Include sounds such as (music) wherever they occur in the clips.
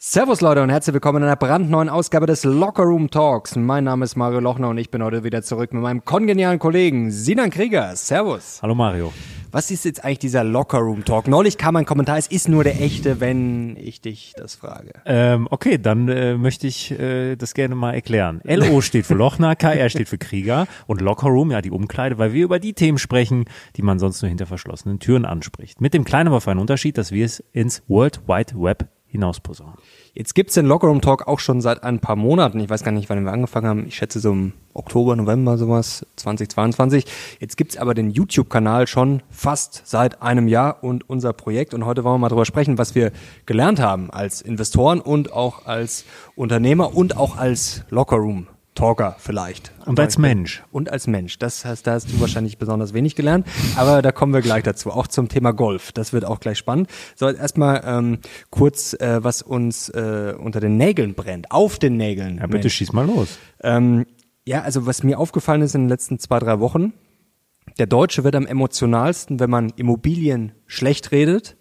Servus Leute und herzlich willkommen in einer brandneuen Ausgabe des Locker Room Talks. Mein Name ist Mario Lochner und ich bin heute wieder zurück mit meinem kongenialen Kollegen Sinan Krieger. Servus. Hallo Mario. Was ist jetzt eigentlich dieser Locker Room Talk? Neulich kam ein Kommentar, es ist nur der echte, wenn ich dich das frage. Ähm, okay, dann äh, möchte ich äh, das gerne mal erklären. LO (laughs) steht für Lochner, KR steht für Krieger und Locker Room, ja die Umkleide, weil wir über die Themen sprechen, die man sonst nur hinter verschlossenen Türen anspricht. Mit dem kleinen, aber feinen Unterschied, dass wir es ins World Wide Web hinausposaunen. Jetzt gibt's den Lockerroom Talk auch schon seit ein paar Monaten. Ich weiß gar nicht, wann wir angefangen haben. Ich schätze so im Oktober, November sowas, 2022. Jetzt gibt's aber den YouTube-Kanal schon fast seit einem Jahr und unser Projekt. Und heute wollen wir mal drüber sprechen, was wir gelernt haben als Investoren und auch als Unternehmer und auch als Lockerroom Talker vielleicht. Und als Mensch. Und als Mensch. Das heißt, da hast du wahrscheinlich besonders wenig gelernt, aber da kommen wir gleich dazu. Auch zum Thema Golf. Das wird auch gleich spannend. So, erstmal ähm, kurz, äh, was uns äh, unter den Nägeln brennt. Auf den Nägeln. Ja, bitte Mensch. schieß mal los. Ähm, ja, also was mir aufgefallen ist in den letzten zwei, drei Wochen, der Deutsche wird am emotionalsten, wenn man Immobilien schlecht redet.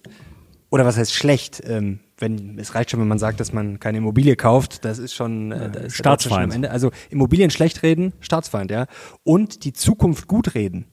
Oder was heißt schlecht? Ähm, wenn es reicht schon, wenn man sagt, dass man keine Immobilie kauft, das ist schon äh, das ist Staatsfeind. Schon am Ende. Also Immobilien schlecht reden, Staatsfeind, ja. Und die Zukunft gut reden.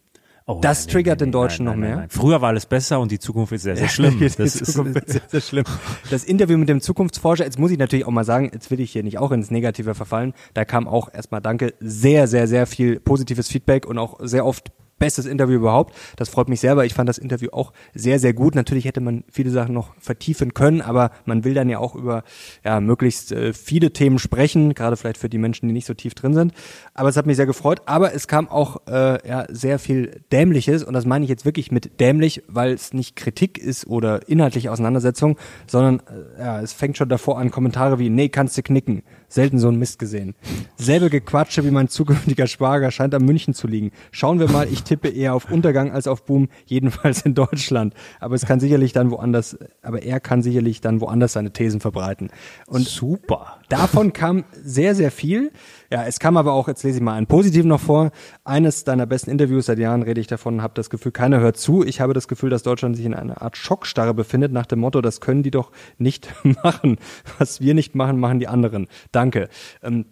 Oh, das nein, triggert nein, den Deutschen nein, noch mehr. Früher war alles besser und die Zukunft ist sehr, sehr (laughs) schlimm. das ist sehr, sehr schlimm. (laughs) Das Interview mit dem Zukunftsforscher, jetzt muss ich natürlich auch mal sagen, jetzt will ich hier nicht auch ins Negative verfallen. Da kam auch erstmal Danke, sehr, sehr, sehr viel positives Feedback und auch sehr oft bestes Interview überhaupt. Das freut mich selber. Ich fand das Interview auch sehr, sehr gut. Natürlich hätte man viele Sachen noch vertiefen können, aber man will dann ja auch über ja, möglichst äh, viele Themen sprechen, gerade vielleicht für die Menschen, die nicht so tief drin sind. Aber es hat mich sehr gefreut. Aber es kam auch äh, ja, sehr viel Dämliches und das meine ich jetzt wirklich mit dämlich, weil es nicht Kritik ist oder inhaltliche Auseinandersetzung, sondern äh, ja, es fängt schon davor an Kommentare wie, nee, kannst du knicken. Selten so ein Mist gesehen. Selbe Gequatsche wie mein zukünftiger Schwager scheint am München zu liegen. Schauen wir mal, ich tippe eher auf Untergang als auf Boom, jedenfalls in Deutschland. Aber es kann sicherlich dann woanders, aber er kann sicherlich dann woanders seine Thesen verbreiten. Und super. Davon kam sehr, sehr viel. Ja, es kam aber auch, jetzt lese ich mal einen positiven noch vor. Eines deiner besten Interviews seit Jahren rede ich davon, habe das Gefühl, keiner hört zu. Ich habe das Gefühl, dass Deutschland sich in einer Art Schockstarre befindet, nach dem Motto, das können die doch nicht (laughs) machen. Was wir nicht machen, machen die anderen. Danke. Ähm,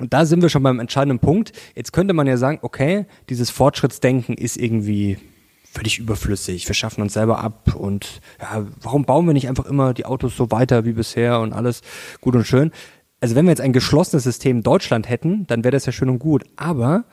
und da sind wir schon beim entscheidenden Punkt. Jetzt könnte man ja sagen, okay, dieses Fortschrittsdenken ist irgendwie völlig überflüssig. Wir schaffen uns selber ab und ja, warum bauen wir nicht einfach immer die Autos so weiter wie bisher und alles gut und schön? Also wenn wir jetzt ein geschlossenes System Deutschland hätten, dann wäre das ja schön und gut. Aber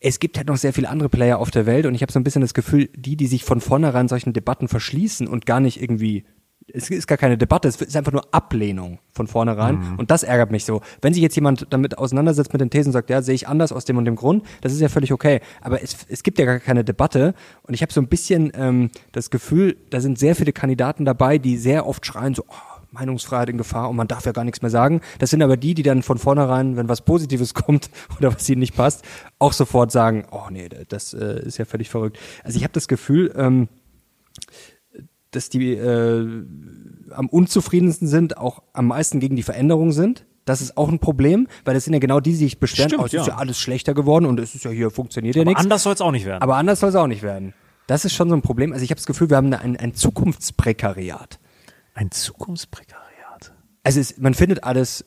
es gibt halt noch sehr viele andere Player auf der Welt und ich habe so ein bisschen das Gefühl, die, die sich von vornherein solchen Debatten verschließen und gar nicht irgendwie es ist gar keine Debatte, es ist einfach nur Ablehnung von vornherein. Mhm. Und das ärgert mich so. Wenn sich jetzt jemand damit auseinandersetzt mit den Thesen und sagt, ja, sehe ich anders aus dem und dem Grund, das ist ja völlig okay. Aber es, es gibt ja gar keine Debatte. Und ich habe so ein bisschen ähm, das Gefühl, da sind sehr viele Kandidaten dabei, die sehr oft schreien, so, oh, Meinungsfreiheit in Gefahr und man darf ja gar nichts mehr sagen. Das sind aber die, die dann von vornherein, wenn was Positives (laughs) kommt oder was ihnen nicht passt, auch sofort sagen, oh nee, das äh, ist ja völlig verrückt. Also ich habe das Gefühl, ähm, dass die äh, am unzufriedensten sind, auch am meisten gegen die Veränderung sind. Das ist auch ein Problem, weil das sind ja genau die, die sich beschweren, Stimmt, oh, es ja. ist ja alles schlechter geworden und es ist ja hier, funktioniert ja nichts. anders soll es auch nicht werden. Aber anders soll es auch nicht werden. Das ist schon so ein Problem. Also ich habe das Gefühl, wir haben ein, ein Zukunftsprekariat. Ein Zukunftsprekariat? Also es, man findet alles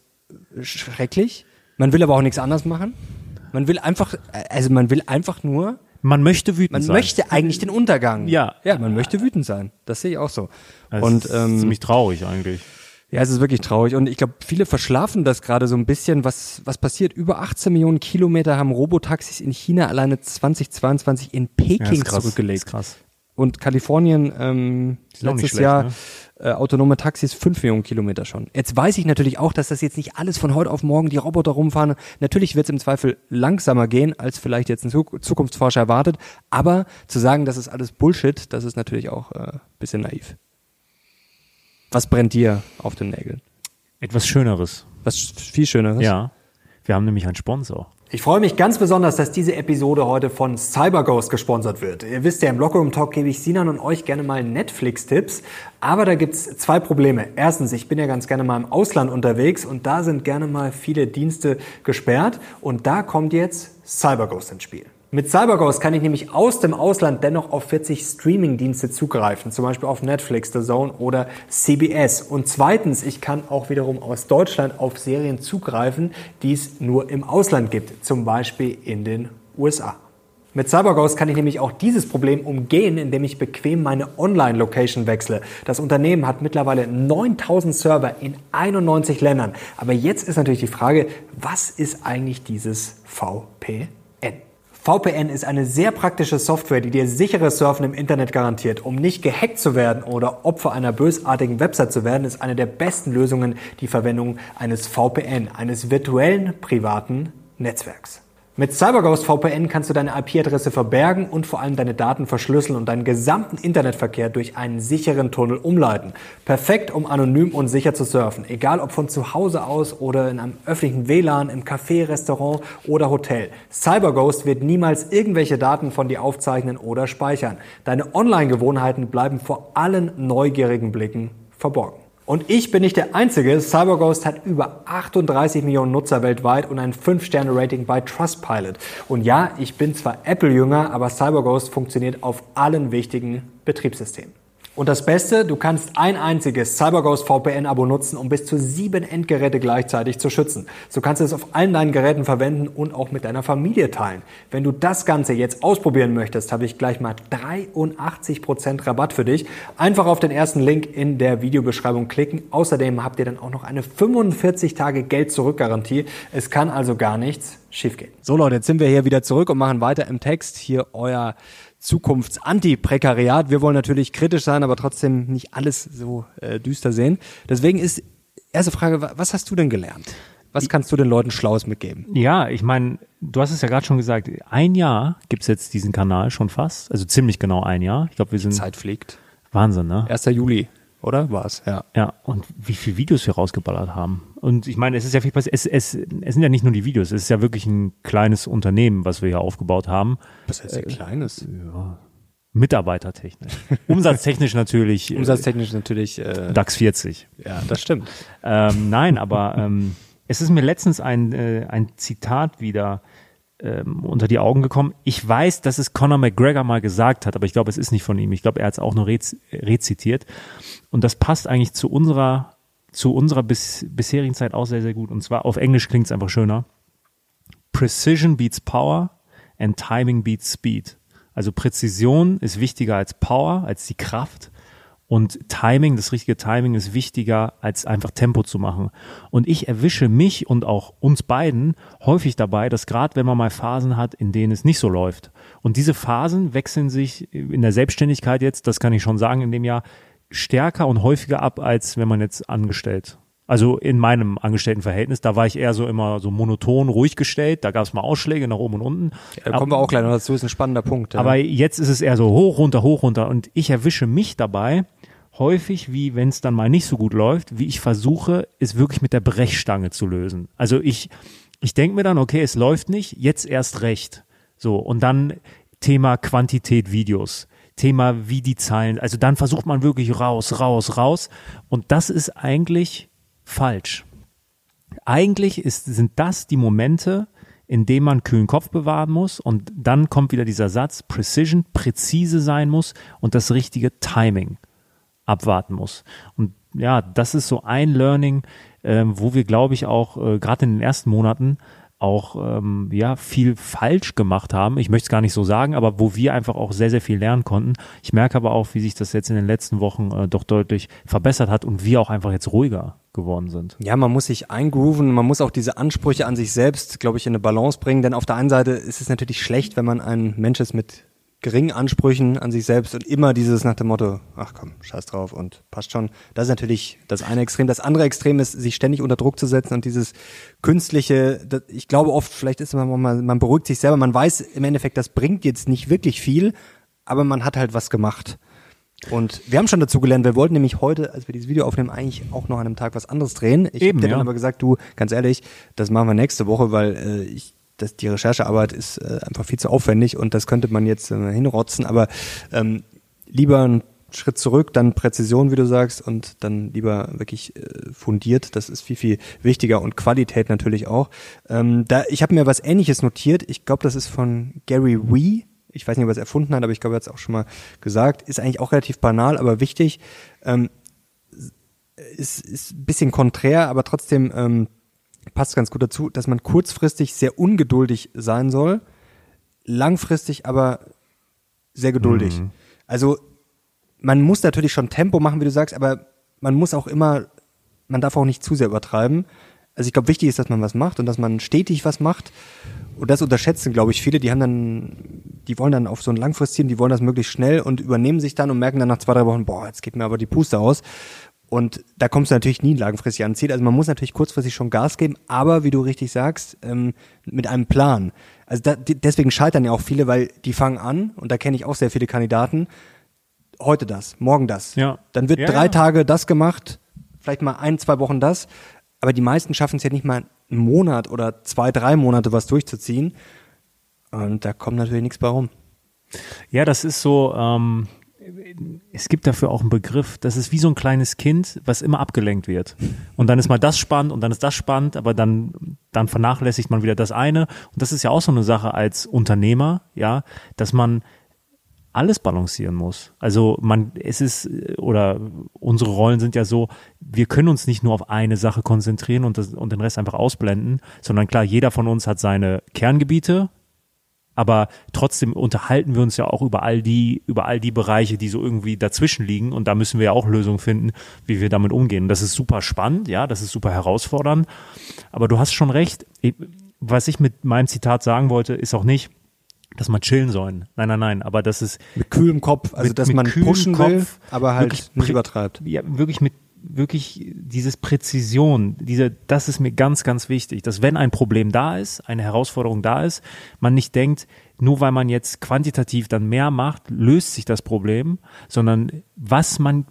schrecklich, man will aber auch nichts anderes machen. Man will einfach, also man will einfach nur man möchte wütend man sein. Man möchte eigentlich den Untergang. Ja. Ja, man möchte wütend sein. Das sehe ich auch so. Das und, ist ähm, ziemlich traurig eigentlich. Ja, es ist wirklich traurig. Und ich glaube, viele verschlafen das gerade so ein bisschen. Was, was passiert? Über 18 Millionen Kilometer haben Robotaxis in China alleine 2022 in Peking ja, krass, zurückgelegt. krass. Und Kalifornien ähm, letztes schlecht, Jahr ne? äh, autonome Taxis fünf Millionen Kilometer schon. Jetzt weiß ich natürlich auch, dass das jetzt nicht alles von heute auf morgen die Roboter rumfahren. Natürlich wird es im Zweifel langsamer gehen, als vielleicht jetzt ein Zukunftsforscher erwartet. Aber zu sagen, das ist alles Bullshit, das ist natürlich auch äh, bisschen naiv. Was brennt dir auf den Nägeln? Etwas Schöneres. Was viel Schöneres? Ja. Wir haben nämlich einen Sponsor. Ich freue mich ganz besonders, dass diese Episode heute von CyberGhost gesponsert wird. Ihr wisst ja, im Lockerroom Talk gebe ich Sinan und euch gerne mal Netflix-Tipps. Aber da gibt's zwei Probleme. Erstens, ich bin ja ganz gerne mal im Ausland unterwegs und da sind gerne mal viele Dienste gesperrt. Und da kommt jetzt CyberGhost ins Spiel. Mit CyberGhost kann ich nämlich aus dem Ausland dennoch auf 40 Streaming-Dienste zugreifen, zum Beispiel auf Netflix, The Zone oder CBS. Und zweitens, ich kann auch wiederum aus Deutschland auf Serien zugreifen, die es nur im Ausland gibt, zum Beispiel in den USA. Mit CyberGhost kann ich nämlich auch dieses Problem umgehen, indem ich bequem meine Online-Location wechsle. Das Unternehmen hat mittlerweile 9000 Server in 91 Ländern. Aber jetzt ist natürlich die Frage, was ist eigentlich dieses VPN? VPN ist eine sehr praktische Software, die dir sicheres Surfen im Internet garantiert. Um nicht gehackt zu werden oder Opfer einer bösartigen Website zu werden, ist eine der besten Lösungen die Verwendung eines VPN, eines virtuellen privaten Netzwerks. Mit CyberGhost VPN kannst du deine IP-Adresse verbergen und vor allem deine Daten verschlüsseln und deinen gesamten Internetverkehr durch einen sicheren Tunnel umleiten. Perfekt, um anonym und sicher zu surfen. Egal ob von zu Hause aus oder in einem öffentlichen WLAN, im Café, Restaurant oder Hotel. CyberGhost wird niemals irgendwelche Daten von dir aufzeichnen oder speichern. Deine Online-Gewohnheiten bleiben vor allen neugierigen Blicken verborgen. Und ich bin nicht der Einzige. CyberGhost hat über 38 Millionen Nutzer weltweit und ein 5-Sterne-Rating bei Trustpilot. Und ja, ich bin zwar Apple-Jünger, aber CyberGhost funktioniert auf allen wichtigen Betriebssystemen. Und das Beste, du kannst ein einziges CyberGhost VPN-Abo nutzen, um bis zu sieben Endgeräte gleichzeitig zu schützen. So kannst du es auf allen deinen Geräten verwenden und auch mit deiner Familie teilen. Wenn du das Ganze jetzt ausprobieren möchtest, habe ich gleich mal 83% Rabatt für dich. Einfach auf den ersten Link in der Videobeschreibung klicken. Außerdem habt ihr dann auch noch eine 45 Tage Geld-Zurück-Garantie. Es kann also gar nichts schiefgehen. So Leute, jetzt sind wir hier wieder zurück und machen weiter im Text. Hier euer Zukunftsanti-Prekariat. Wir wollen natürlich kritisch sein, aber trotzdem nicht alles so äh, düster sehen. Deswegen ist erste Frage, was hast du denn gelernt? Was kannst du den Leuten Schlaues mitgeben? Ja, ich meine, du hast es ja gerade schon gesagt, ein Jahr gibt's jetzt diesen Kanal schon fast, also ziemlich genau ein Jahr. Ich glaube, wir sind. Zeit fliegt. Wahnsinn, ne? 1. Juli, oder? War's, ja. Ja, und wie viele Videos wir rausgeballert haben. Und ich meine, es ist ja viel passiert. Es, es, es sind ja nicht nur die Videos, es ist ja wirklich ein kleines Unternehmen, was wir hier aufgebaut haben. Was heißt äh, kleines? Ja. Mitarbeitertechnisch. Umsatztechnisch natürlich. (laughs) Äh, Umsatztechnisch natürlich. Äh, DAX 40. Ja, das stimmt. Ähm, nein, aber ähm, es ist mir letztens ein, äh, ein Zitat wieder ähm, unter die Augen gekommen. Ich weiß, dass es Conor McGregor mal gesagt hat, aber ich glaube, es ist nicht von ihm. Ich glaube, er hat es auch nur rez rezitiert. Und das passt eigentlich zu unserer, zu unserer bis, bisherigen Zeit auch sehr, sehr gut. Und zwar auf Englisch klingt es einfach schöner. Precision beats Power and Timing beats Speed. Also Präzision ist wichtiger als Power, als die Kraft. Und Timing, das richtige Timing ist wichtiger, als einfach Tempo zu machen. Und ich erwische mich und auch uns beiden häufig dabei, dass gerade wenn man mal Phasen hat, in denen es nicht so läuft. Und diese Phasen wechseln sich in der Selbstständigkeit jetzt, das kann ich schon sagen, in dem Jahr stärker und häufiger ab, als wenn man jetzt angestellt also in meinem Angestelltenverhältnis, da war ich eher so immer so monoton, ruhig gestellt. Da gab es mal Ausschläge nach oben und unten. Ja, da kommen wir auch gleich noch dazu, ist ein spannender Punkt. Ja. Aber jetzt ist es eher so hoch, runter, hoch, runter. Und ich erwische mich dabei häufig, wie wenn es dann mal nicht so gut läuft, wie ich versuche, es wirklich mit der Brechstange zu lösen. Also ich, ich denke mir dann, okay, es läuft nicht, jetzt erst recht. So, und dann Thema Quantität Videos. Thema, wie die Zahlen, also dann versucht man wirklich raus, raus, raus. Und das ist eigentlich falsch. Eigentlich ist, sind das die Momente, in denen man kühlen Kopf bewahren muss und dann kommt wieder dieser Satz, Precision, präzise sein muss und das richtige Timing abwarten muss. Und ja, das ist so ein Learning, äh, wo wir, glaube ich, auch äh, gerade in den ersten Monaten auch ähm, ja viel falsch gemacht haben. Ich möchte es gar nicht so sagen, aber wo wir einfach auch sehr sehr viel lernen konnten. Ich merke aber auch, wie sich das jetzt in den letzten Wochen äh, doch deutlich verbessert hat und wir auch einfach jetzt ruhiger geworden sind. Ja, man muss sich eingrooven, man muss auch diese Ansprüche an sich selbst, glaube ich, in eine Balance bringen. Denn auf der einen Seite ist es natürlich schlecht, wenn man ein Mensch ist mit geringen Ansprüchen an sich selbst und immer dieses nach dem Motto, ach komm, scheiß drauf und passt schon. Das ist natürlich das eine Extrem. Das andere Extrem ist, sich ständig unter Druck zu setzen und dieses künstliche, das, ich glaube oft, vielleicht ist man, man, man beruhigt sich selber, man weiß im Endeffekt, das bringt jetzt nicht wirklich viel, aber man hat halt was gemacht. Und wir haben schon dazu gelernt, wir wollten nämlich heute, als wir dieses Video aufnehmen, eigentlich auch noch an einem Tag was anderes drehen. Ich habe dir ja. dann aber gesagt, du, ganz ehrlich, das machen wir nächste Woche, weil äh, ich das, die Recherchearbeit ist äh, einfach viel zu aufwendig und das könnte man jetzt äh, hinrotzen, aber ähm, lieber ein Schritt zurück, dann Präzision, wie du sagst, und dann lieber wirklich äh, fundiert. Das ist viel, viel wichtiger und Qualität natürlich auch. Ähm, da, ich habe mir was ähnliches notiert. Ich glaube, das ist von Gary Wee. Ich weiß nicht, ob er es erfunden hat, aber ich glaube, er hat es auch schon mal gesagt. Ist eigentlich auch relativ banal, aber wichtig. Ähm, ist, ist ein bisschen konträr, aber trotzdem ähm, passt ganz gut dazu, dass man kurzfristig sehr ungeduldig sein soll, langfristig aber sehr geduldig. Mhm. Also man muss natürlich schon Tempo machen, wie du sagst, aber man muss auch immer, man darf auch nicht zu sehr übertreiben. Also ich glaube, wichtig ist, dass man was macht und dass man stetig was macht. Und das unterschätzen, glaube ich, viele. Die haben dann, die wollen dann auf so ein Langfristziel, die wollen das möglichst schnell und übernehmen sich dann und merken dann nach zwei, drei Wochen, boah, jetzt geht mir aber die Puste aus. Und da kommst du natürlich nie langfristig an Ziel. Also man muss natürlich kurzfristig schon Gas geben, aber wie du richtig sagst, ähm, mit einem Plan. Also da, deswegen scheitern ja auch viele, weil die fangen an, und da kenne ich auch sehr viele Kandidaten, heute das, morgen das. Ja. Dann wird Ja, drei ja. Tage das gemacht, vielleicht mal ein, zwei Wochen das, aber die meisten schaffen es ja nicht mal einen Monat oder zwei, drei Monate was durchzuziehen. Und da kommt natürlich nichts bei rum. Ja, das ist so, ähm, es gibt dafür auch einen Begriff, das ist wie so ein kleines Kind, was immer abgelenkt wird. Und dann ist mal das spannend und dann ist das spannend, aber dann, dann vernachlässigt man wieder das eine. Und das ist ja auch so eine Sache als Unternehmer, ja, dass man alles balancieren muss. Also man, es ist, oder unsere Rollen sind ja so, wir können uns nicht nur auf eine Sache konzentrieren und, das, und den Rest einfach ausblenden, sondern klar, jeder von uns hat seine Kerngebiete, aber trotzdem unterhalten wir uns ja auch über all die, über all die Bereiche, die so irgendwie dazwischen liegen und da müssen wir ja auch Lösungen finden, wie wir damit umgehen. Das ist super spannend, ja, das ist super herausfordernd, aber du hast schon recht. Was ich mit meinem Zitat sagen wollte, ist auch nicht, dass man chillen sollen. Nein, nein, nein, aber das ist Mit kühlem Kopf, also Mit- dass mit man pushen will, Kopf, aber halt nicht übertreibt. ja, wirklich mit wirklich dieses Präzision, diese, das ist mir ganz, ganz wichtig, dass wenn ein Problem da ist, eine Herausforderung da ist, man nicht denkt, nur weil man jetzt quantitativ dann mehr macht, löst sich das Problem, sondern was man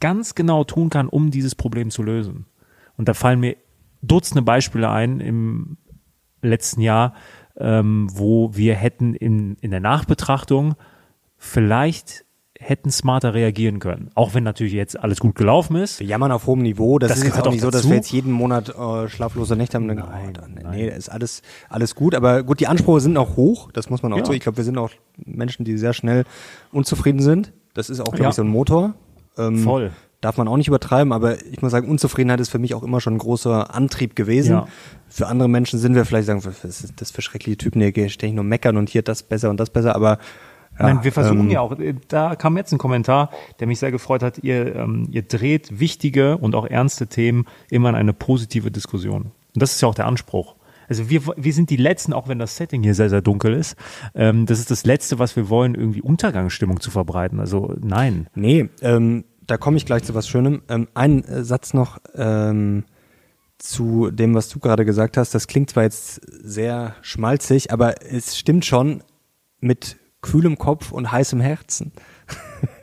ganz genau tun kann, um dieses Problem zu lösen. Und da fallen mir Dutzende Beispiele ein im letzten Jahr, ähm, wo wir hätten in, in der Nachbetrachtung vielleicht hätten smarter reagieren können. Auch wenn natürlich jetzt alles gut gelaufen ist. Wir jammern auf hohem Niveau. Das, Das ist jetzt auch auch nicht so, dass dazu. wir jetzt jeden Monat äh, schlaflose Nächte haben. Nein, oh, dann, nein. nee, ist alles, alles gut. Aber gut, die Ansprüche sind auch hoch. Das muss man auch Ja. so. Ich glaube, wir sind auch Menschen, die sehr schnell unzufrieden sind. Das ist auch, glaube Ja. ich, so ein Motor. Ähm, Voll. Darf man auch nicht übertreiben, aber ich muss sagen, Unzufriedenheit ist für mich auch immer schon ein großer Antrieb gewesen. Ja. Für andere Menschen sind wir vielleicht sagen, was ist das für schreckliche Typen, hier ständig nur meckern und hier das besser und das besser, aber ja, Nein, wir versuchen ähm, ja auch, da kam jetzt ein Kommentar, der mich sehr gefreut hat, ihr, ähm, ihr dreht wichtige und auch ernste Themen immer in eine positive Diskussion. Und das ist ja auch der Anspruch. Also wir, wir sind die Letzten, auch wenn das Setting hier sehr, sehr dunkel ist. Ähm, das ist das Letzte, was wir wollen, irgendwie Untergangsstimmung zu verbreiten. Also nein. Nee, ähm, da komme ich gleich zu was Schönem. Ähm, ein äh, Satz noch ähm, zu dem, was du gerade gesagt hast. Das klingt zwar jetzt sehr schmalzig, aber es stimmt schon mit kühlem Kopf und heißem Herzen. (laughs)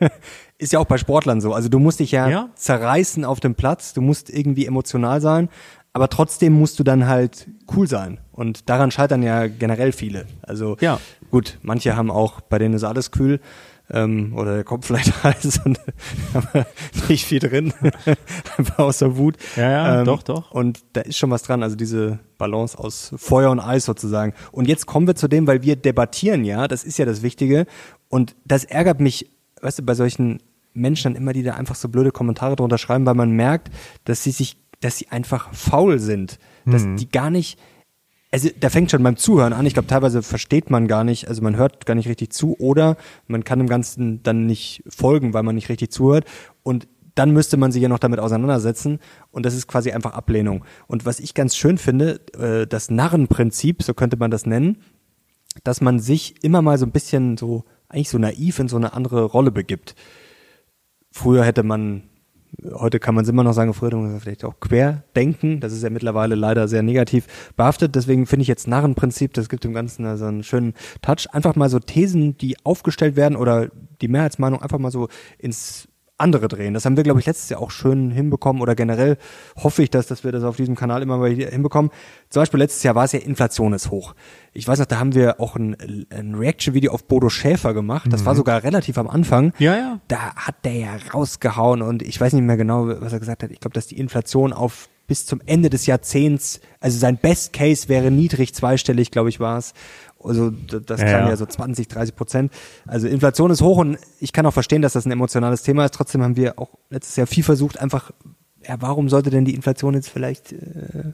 Ist ja auch bei Sportlern so. Also du musst dich ja, Ja. zerreißen auf dem Platz, du musst irgendwie emotional sein, aber trotzdem musst du dann halt cool sein. Und daran scheitern ja generell viele. Also Ja. gut, manche haben auch, bei denen ist alles kühl ähm, oder der Kopf vielleicht (laughs) heiß und nicht viel drin, (laughs) einfach aus der Wut. Ähm, Ja, ja, doch, doch. Und da ist schon was dran, also diese Balance aus Feuer und Eis sozusagen. Und jetzt kommen wir zu dem, weil wir debattieren ja, das ist ja das Wichtige. Und das ärgert mich, weißt du, bei solchen Menschen dann immer, die da einfach so blöde Kommentare drunter schreiben, weil man merkt, dass sie sich, dass sie einfach faul sind, dass Mhm. die gar nicht, also da fängt schon beim Zuhören an. Ich glaube, teilweise versteht man gar nicht, also man hört gar nicht richtig zu oder man kann dem Ganzen dann nicht folgen, weil man nicht richtig zuhört. Und dann müsste man sich ja noch damit auseinandersetzen und das ist quasi einfach Ablehnung. Und was ich ganz schön finde, äh, das Narrenprinzip, so könnte man das nennen, dass man sich immer mal so ein bisschen so, eigentlich so naiv in so eine andere Rolle begibt. Früher hätte man, heute kann man es immer noch sagen, früher man vielleicht auch querdenken. Das ist ja mittlerweile leider sehr negativ behaftet. Deswegen finde ich jetzt Narrenprinzip, das gibt dem Ganzen also einen schönen Touch. Einfach mal so Thesen, die aufgestellt werden oder die Mehrheitsmeinung einfach mal so ins andere drehen. Das haben wir, glaube ich, letztes Jahr auch schön hinbekommen oder generell hoffe ich, dass, dass wir das auf diesem Kanal immer mal wieder hinbekommen. Zum Beispiel letztes Jahr war es ja Inflation ist hoch. Ich weiß noch, da haben wir auch ein, ein Reaction-Video auf Bodo Schäfer gemacht. Das war sogar relativ am Anfang. Ja, ja. Da hat der ja rausgehauen und ich weiß nicht mehr genau, was er gesagt hat. Ich glaube, dass die Inflation auf bis zum Ende des Jahrzehnts, also sein Best Case wäre niedrig zweistellig, glaube ich, war es. Also das Ja, klang ja. ja. so 20, 30 Prozent. Also Inflation ist hoch und ich kann auch verstehen, dass das ein emotionales Thema ist. Trotzdem haben wir auch letztes Jahr viel versucht, einfach, ja, warum sollte denn die Inflation jetzt vielleicht äh,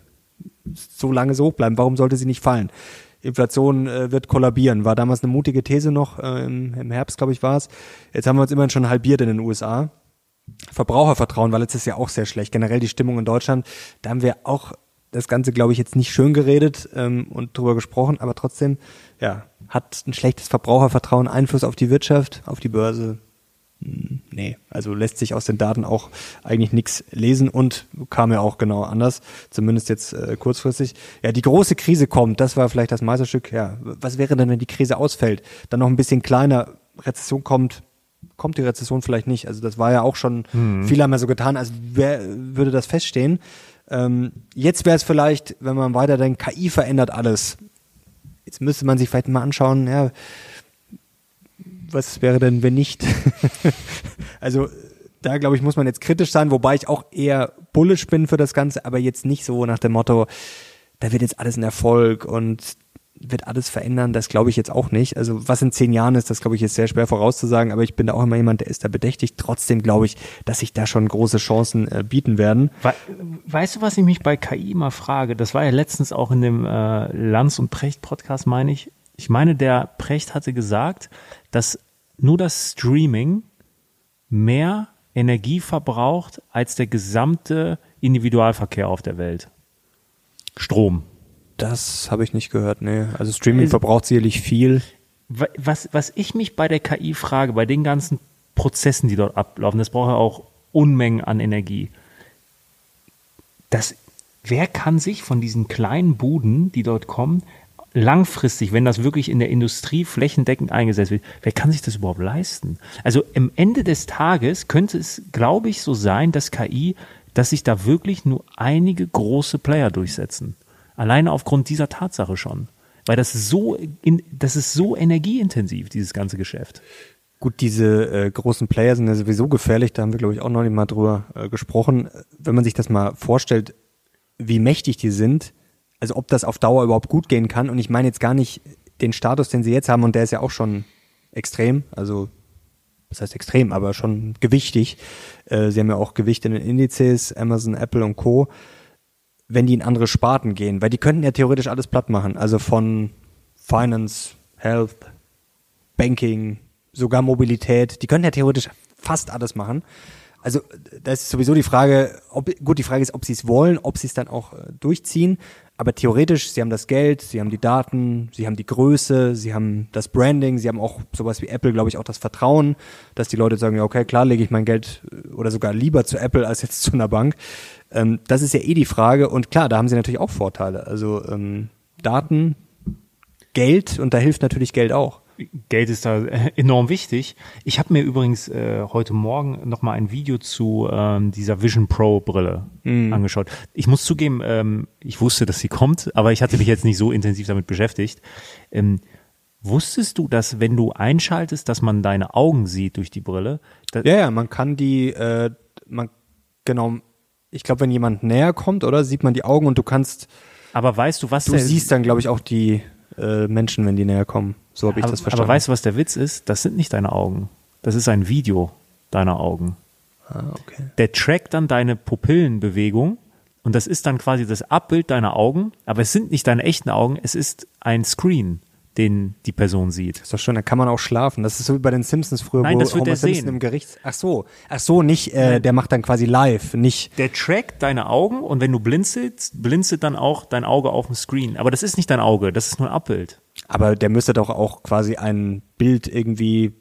so lange so hoch bleiben? Warum sollte sie nicht fallen? Inflation äh, wird kollabieren. War damals eine mutige These noch, äh, im, im Herbst, glaube ich, war es. Jetzt haben wir uns immerhin schon halbiert in den USA. Verbrauchervertrauen war letztes Jahr auch sehr schlecht. Generell die Stimmung in Deutschland, da haben wir auch das Ganze, glaube ich, jetzt nicht schön geredet ähm, und drüber gesprochen, aber trotzdem, ja, hat ein schlechtes Verbrauchervertrauen Einfluss auf die Wirtschaft, auf die Börse? Hm, Nee, also lässt sich aus den Daten auch eigentlich nichts lesen und kam ja auch genau anders, zumindest jetzt äh, kurzfristig. Ja, die große Krise kommt, das war vielleicht das Meisterstück. Ja, was wäre denn, wenn die Krise ausfällt? Dann noch ein bisschen kleiner, Rezession kommt, kommt die Rezession vielleicht nicht. Also das war ja auch schon, viele haben ja so getan, als wär, würde das feststehen. Ähm, jetzt wäre es vielleicht, wenn man weiterdenkt, KI verändert alles. Jetzt müsste man sich vielleicht mal anschauen, ja, was wäre denn, wenn nicht? (laughs) also da glaube ich, muss man jetzt kritisch sein, wobei ich auch eher bullish bin für das Ganze, aber jetzt nicht so nach dem Motto, da wird jetzt alles ein Erfolg und wird alles verändern, das glaube ich jetzt auch nicht. Also was in zehn Jahren ist, das glaube ich ist sehr schwer vorauszusagen, aber ich bin da auch immer jemand, der ist da bedächtig. Trotzdem glaube ich, dass sich da schon große Chancen äh, bieten werden. We weißt du, was ich mich bei KI immer frage? Das war ja letztens auch in dem äh, Lanz und Precht Podcast, meine ich. Ich meine, der Precht hatte gesagt, dass nur das Streaming mehr Energie verbraucht als der gesamte Individualverkehr auf der Welt. Strom. Das habe ich nicht gehört, nee. Also Streaming Also- verbraucht sicherlich viel. Wa- Was, was ich mich bei der KI frage, bei den ganzen Prozessen, die dort ablaufen, das braucht ja auch Unmengen an Energie. Das, wer kann sich von diesen kleinen Buden, die dort kommen, langfristig, wenn das wirklich in der Industrie flächendeckend eingesetzt wird, wer kann sich das überhaupt leisten? Also am Ende des Tages könnte es, glaube ich, so sein, dass KI, dass sich da wirklich nur einige große Player durchsetzen. Alleine aufgrund dieser Tatsache schon. Weil das so, in, das ist so energieintensiv, dieses ganze Geschäft. Gut, diese äh, großen Player sind ja sowieso gefährlich, da haben wir, glaube ich, auch noch nicht mal drüber äh, gesprochen. Wenn man sich das mal vorstellt, wie mächtig die sind, also ob das auf Dauer überhaupt gut gehen kann, und ich meine jetzt gar nicht den Status, den sie jetzt haben, und der ist ja auch schon extrem, also das heißt extrem, aber schon gewichtig. Äh, sie haben ja auch Gewicht in den Indizes, Amazon, Apple und Co., wenn die in andere Sparten gehen, weil die könnten ja theoretisch alles platt machen, also von Finance, Health, Banking, sogar Mobilität, die können ja theoretisch fast alles machen. Also das ist sowieso die Frage, ob, gut, die Frage ist, ob sie es wollen, ob sie es dann auch äh, durchziehen. Aber theoretisch, sie haben das Geld, sie haben die Daten, sie haben die Größe, sie haben das Branding, sie haben auch sowas wie Apple, glaube ich, auch das Vertrauen, dass die Leute sagen, ja, okay, klar, lege ich mein Geld äh, oder sogar lieber zu Apple als jetzt (laughs) zu einer Bank. Ähm, das ist ja eh die Frage. Und klar, da haben sie natürlich auch Vorteile. Also ähm, Daten, Geld und da hilft natürlich Geld auch. Geld ist da (laughs) enorm wichtig. Ich habe mir übrigens äh, heute Morgen noch mal ein Video zu ähm, dieser Vision Pro Brille angeschaut. Ich muss zugeben, ähm, ich wusste, dass sie kommt, aber ich hatte mich jetzt nicht so intensiv damit beschäftigt. Ähm, wusstest du, dass wenn du einschaltest, dass man deine Augen sieht durch die Brille? Ja, ja, man kann die, äh, man, genau, ich glaube, wenn jemand näher kommt, oder, sieht man die Augen und du kannst, Aber weißt du, was du siehst dann, glaube ich, auch die äh, Menschen, wenn die näher kommen. So habe ich aber, das verstanden. aber weißt du, was der Witz ist? Das sind nicht deine Augen. Das ist ein Video deiner Augen. ah, okay. der trackt dann deine Pupillenbewegung und das ist dann quasi das Abbild deiner Augen, aber es sind nicht deine echten Augen, es ist ein Screen, den die Person sieht. Ist doch schön, da kann man auch schlafen. Das ist so wie bei den Simpsons früher, Nein, wo das wird Homer er Simpson sehen. im Gerichts... Ach so, ach so, nicht, äh, der macht dann quasi live, nicht... Der trackt deine Augen und wenn du blinzelst, blinzelt dann auch dein Auge auf dem Screen. Aber das ist nicht dein Auge, das ist nur ein Abbild. Aber der müsste doch auch quasi ein Bild irgendwie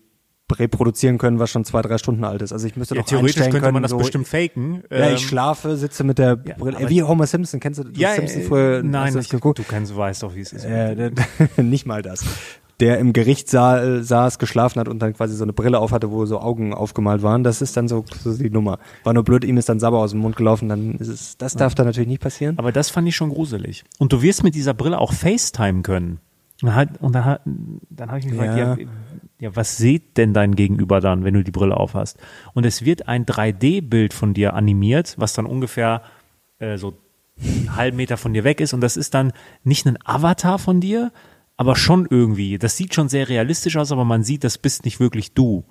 reproduzieren können, was schon zwei, drei Stunden alt ist. Also ich müsste Ja, doch theoretisch einstellen könnte können, man das so, bestimmt faken. Ja, Ähm, ich schlafe, sitze mit der Brille. aber- wie Homer Simpson, kennst du, ja, Simpson äh, früher? nein, ich, geguckt? du kennst, weißt doch, wie es ist. Äh, (laughs) nicht mal das. der im Gerichtssaal saß, geschlafen hat und dann quasi so eine Brille auf hatte, wo so Augen aufgemalt waren. Das ist dann so, so die Nummer. War nur blöd, ihm ist dann Sabber aus dem Mund gelaufen, dann ist es, das darf dann natürlich nicht passieren. Aber das fand ich schon gruselig. Und du wirst mit dieser Brille auch FaceTime können. Und, halt, und dann, dann habe ich mich gefragt, ja. Ja, was sieht denn dein Gegenüber dann, wenn du die Brille aufhast? Und es wird ein 3D-Bild von dir animiert, was dann ungefähr äh, so einen halben Meter von dir weg ist. Und das ist dann nicht ein Avatar von dir, aber schon irgendwie. Das sieht schon sehr realistisch aus, aber man sieht, das bist nicht wirklich du.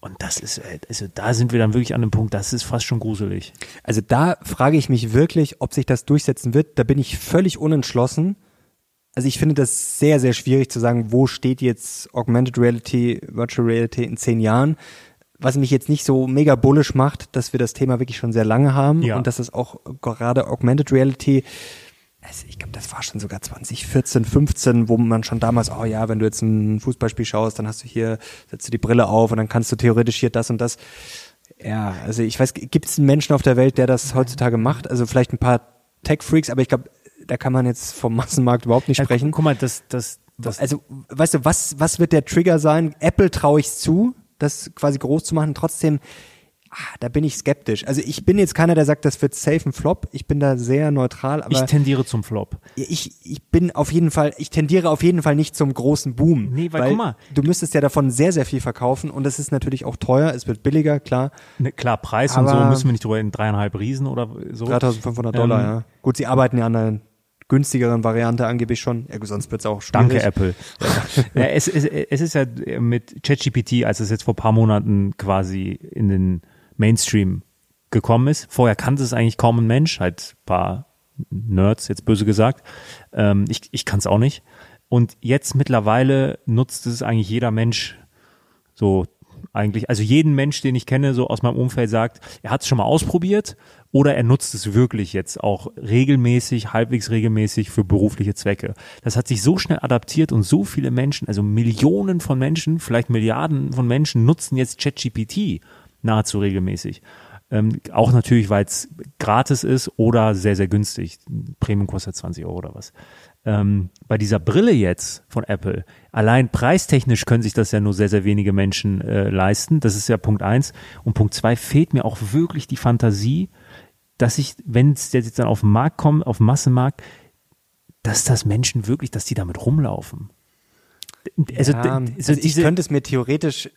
Und das ist, äh, also da sind wir dann wirklich an dem Punkt, das ist fast schon gruselig. Also da frage ich mich wirklich, ob sich das durchsetzen wird. Da bin ich völlig unentschlossen. Also ich finde das sehr, sehr schwierig zu sagen, wo steht jetzt Augmented Reality, Virtual Reality in zehn Jahren. Was mich jetzt nicht so mega bullish macht, dass wir das Thema wirklich schon sehr lange haben ja. und dass es auch gerade Augmented Reality also ich glaube, das war schon sogar 2014, 15, wo man schon damals, oh ja, wenn du jetzt ein Fußballspiel schaust, dann hast du hier, setzt du die Brille auf und dann kannst du theoretisch hier das und das. Ja, also ich weiß, gibt es einen Menschen auf der Welt, der das heutzutage macht? Also vielleicht ein paar Tech-Freaks, aber ich glaube, da kann man jetzt vom Massenmarkt überhaupt nicht sprechen. Ja, guck mal, das, das, das. Also, weißt du, was, was wird der Trigger sein? Apple traue ich zu, das quasi groß zu machen. Trotzdem, ah, da bin ich skeptisch. Also ich bin jetzt keiner, der sagt, das wird safe ein Flop. Ich bin da sehr neutral. Aber ich tendiere zum Flop. Ich, ich bin auf jeden Fall, ich tendiere auf jeden Fall nicht zum großen Boom. Nee, weil, weil guck mal. Du müsstest ja davon sehr, sehr viel verkaufen und es ist natürlich auch teuer. Es wird billiger, klar. Ne, klar, Preis aber und so müssen wir nicht drüber in dreieinhalb Riesen oder so. 3500 Dollar, ähm, ja. Gut, sie arbeiten ja an einer günstigeren Variante angeblich schon. Ja, sonst wird's auch schwierig. Danke, Apple. Ja. (laughs) ja, es, es, es ist ja mit ChatGPT, als es jetzt vor paar Monaten quasi in den Mainstream gekommen ist. Vorher kannte es eigentlich kaum ein Mensch, halt paar Nerds, jetzt böse gesagt. Ähm, ich ich kann es auch nicht. Und jetzt mittlerweile nutzt es eigentlich jeder Mensch so eigentlich, also jeden Mensch, den ich kenne, so aus meinem Umfeld sagt, er hat es schon mal ausprobiert oder er nutzt es wirklich jetzt auch regelmäßig, halbwegs regelmäßig für berufliche Zwecke. Das hat sich so schnell adaptiert und so viele Menschen, also Millionen von Menschen, vielleicht Milliarden von Menschen nutzen jetzt ChatGPT nahezu regelmäßig. Ähm, auch natürlich, weil es gratis ist oder sehr, sehr günstig. Premium kostet 20 Euro oder was. Ähm, bei dieser Brille jetzt von Apple, allein preistechnisch können sich das ja nur sehr, sehr wenige Menschen äh, leisten. Das ist ja Punkt eins. Und Punkt zwei fehlt mir auch wirklich die Fantasie, dass ich, wenn es jetzt dann auf den Markt kommt, auf den Massenmarkt, dass das Menschen wirklich, dass die damit rumlaufen. Also, ja, also, also ich könnte es mir theoretisch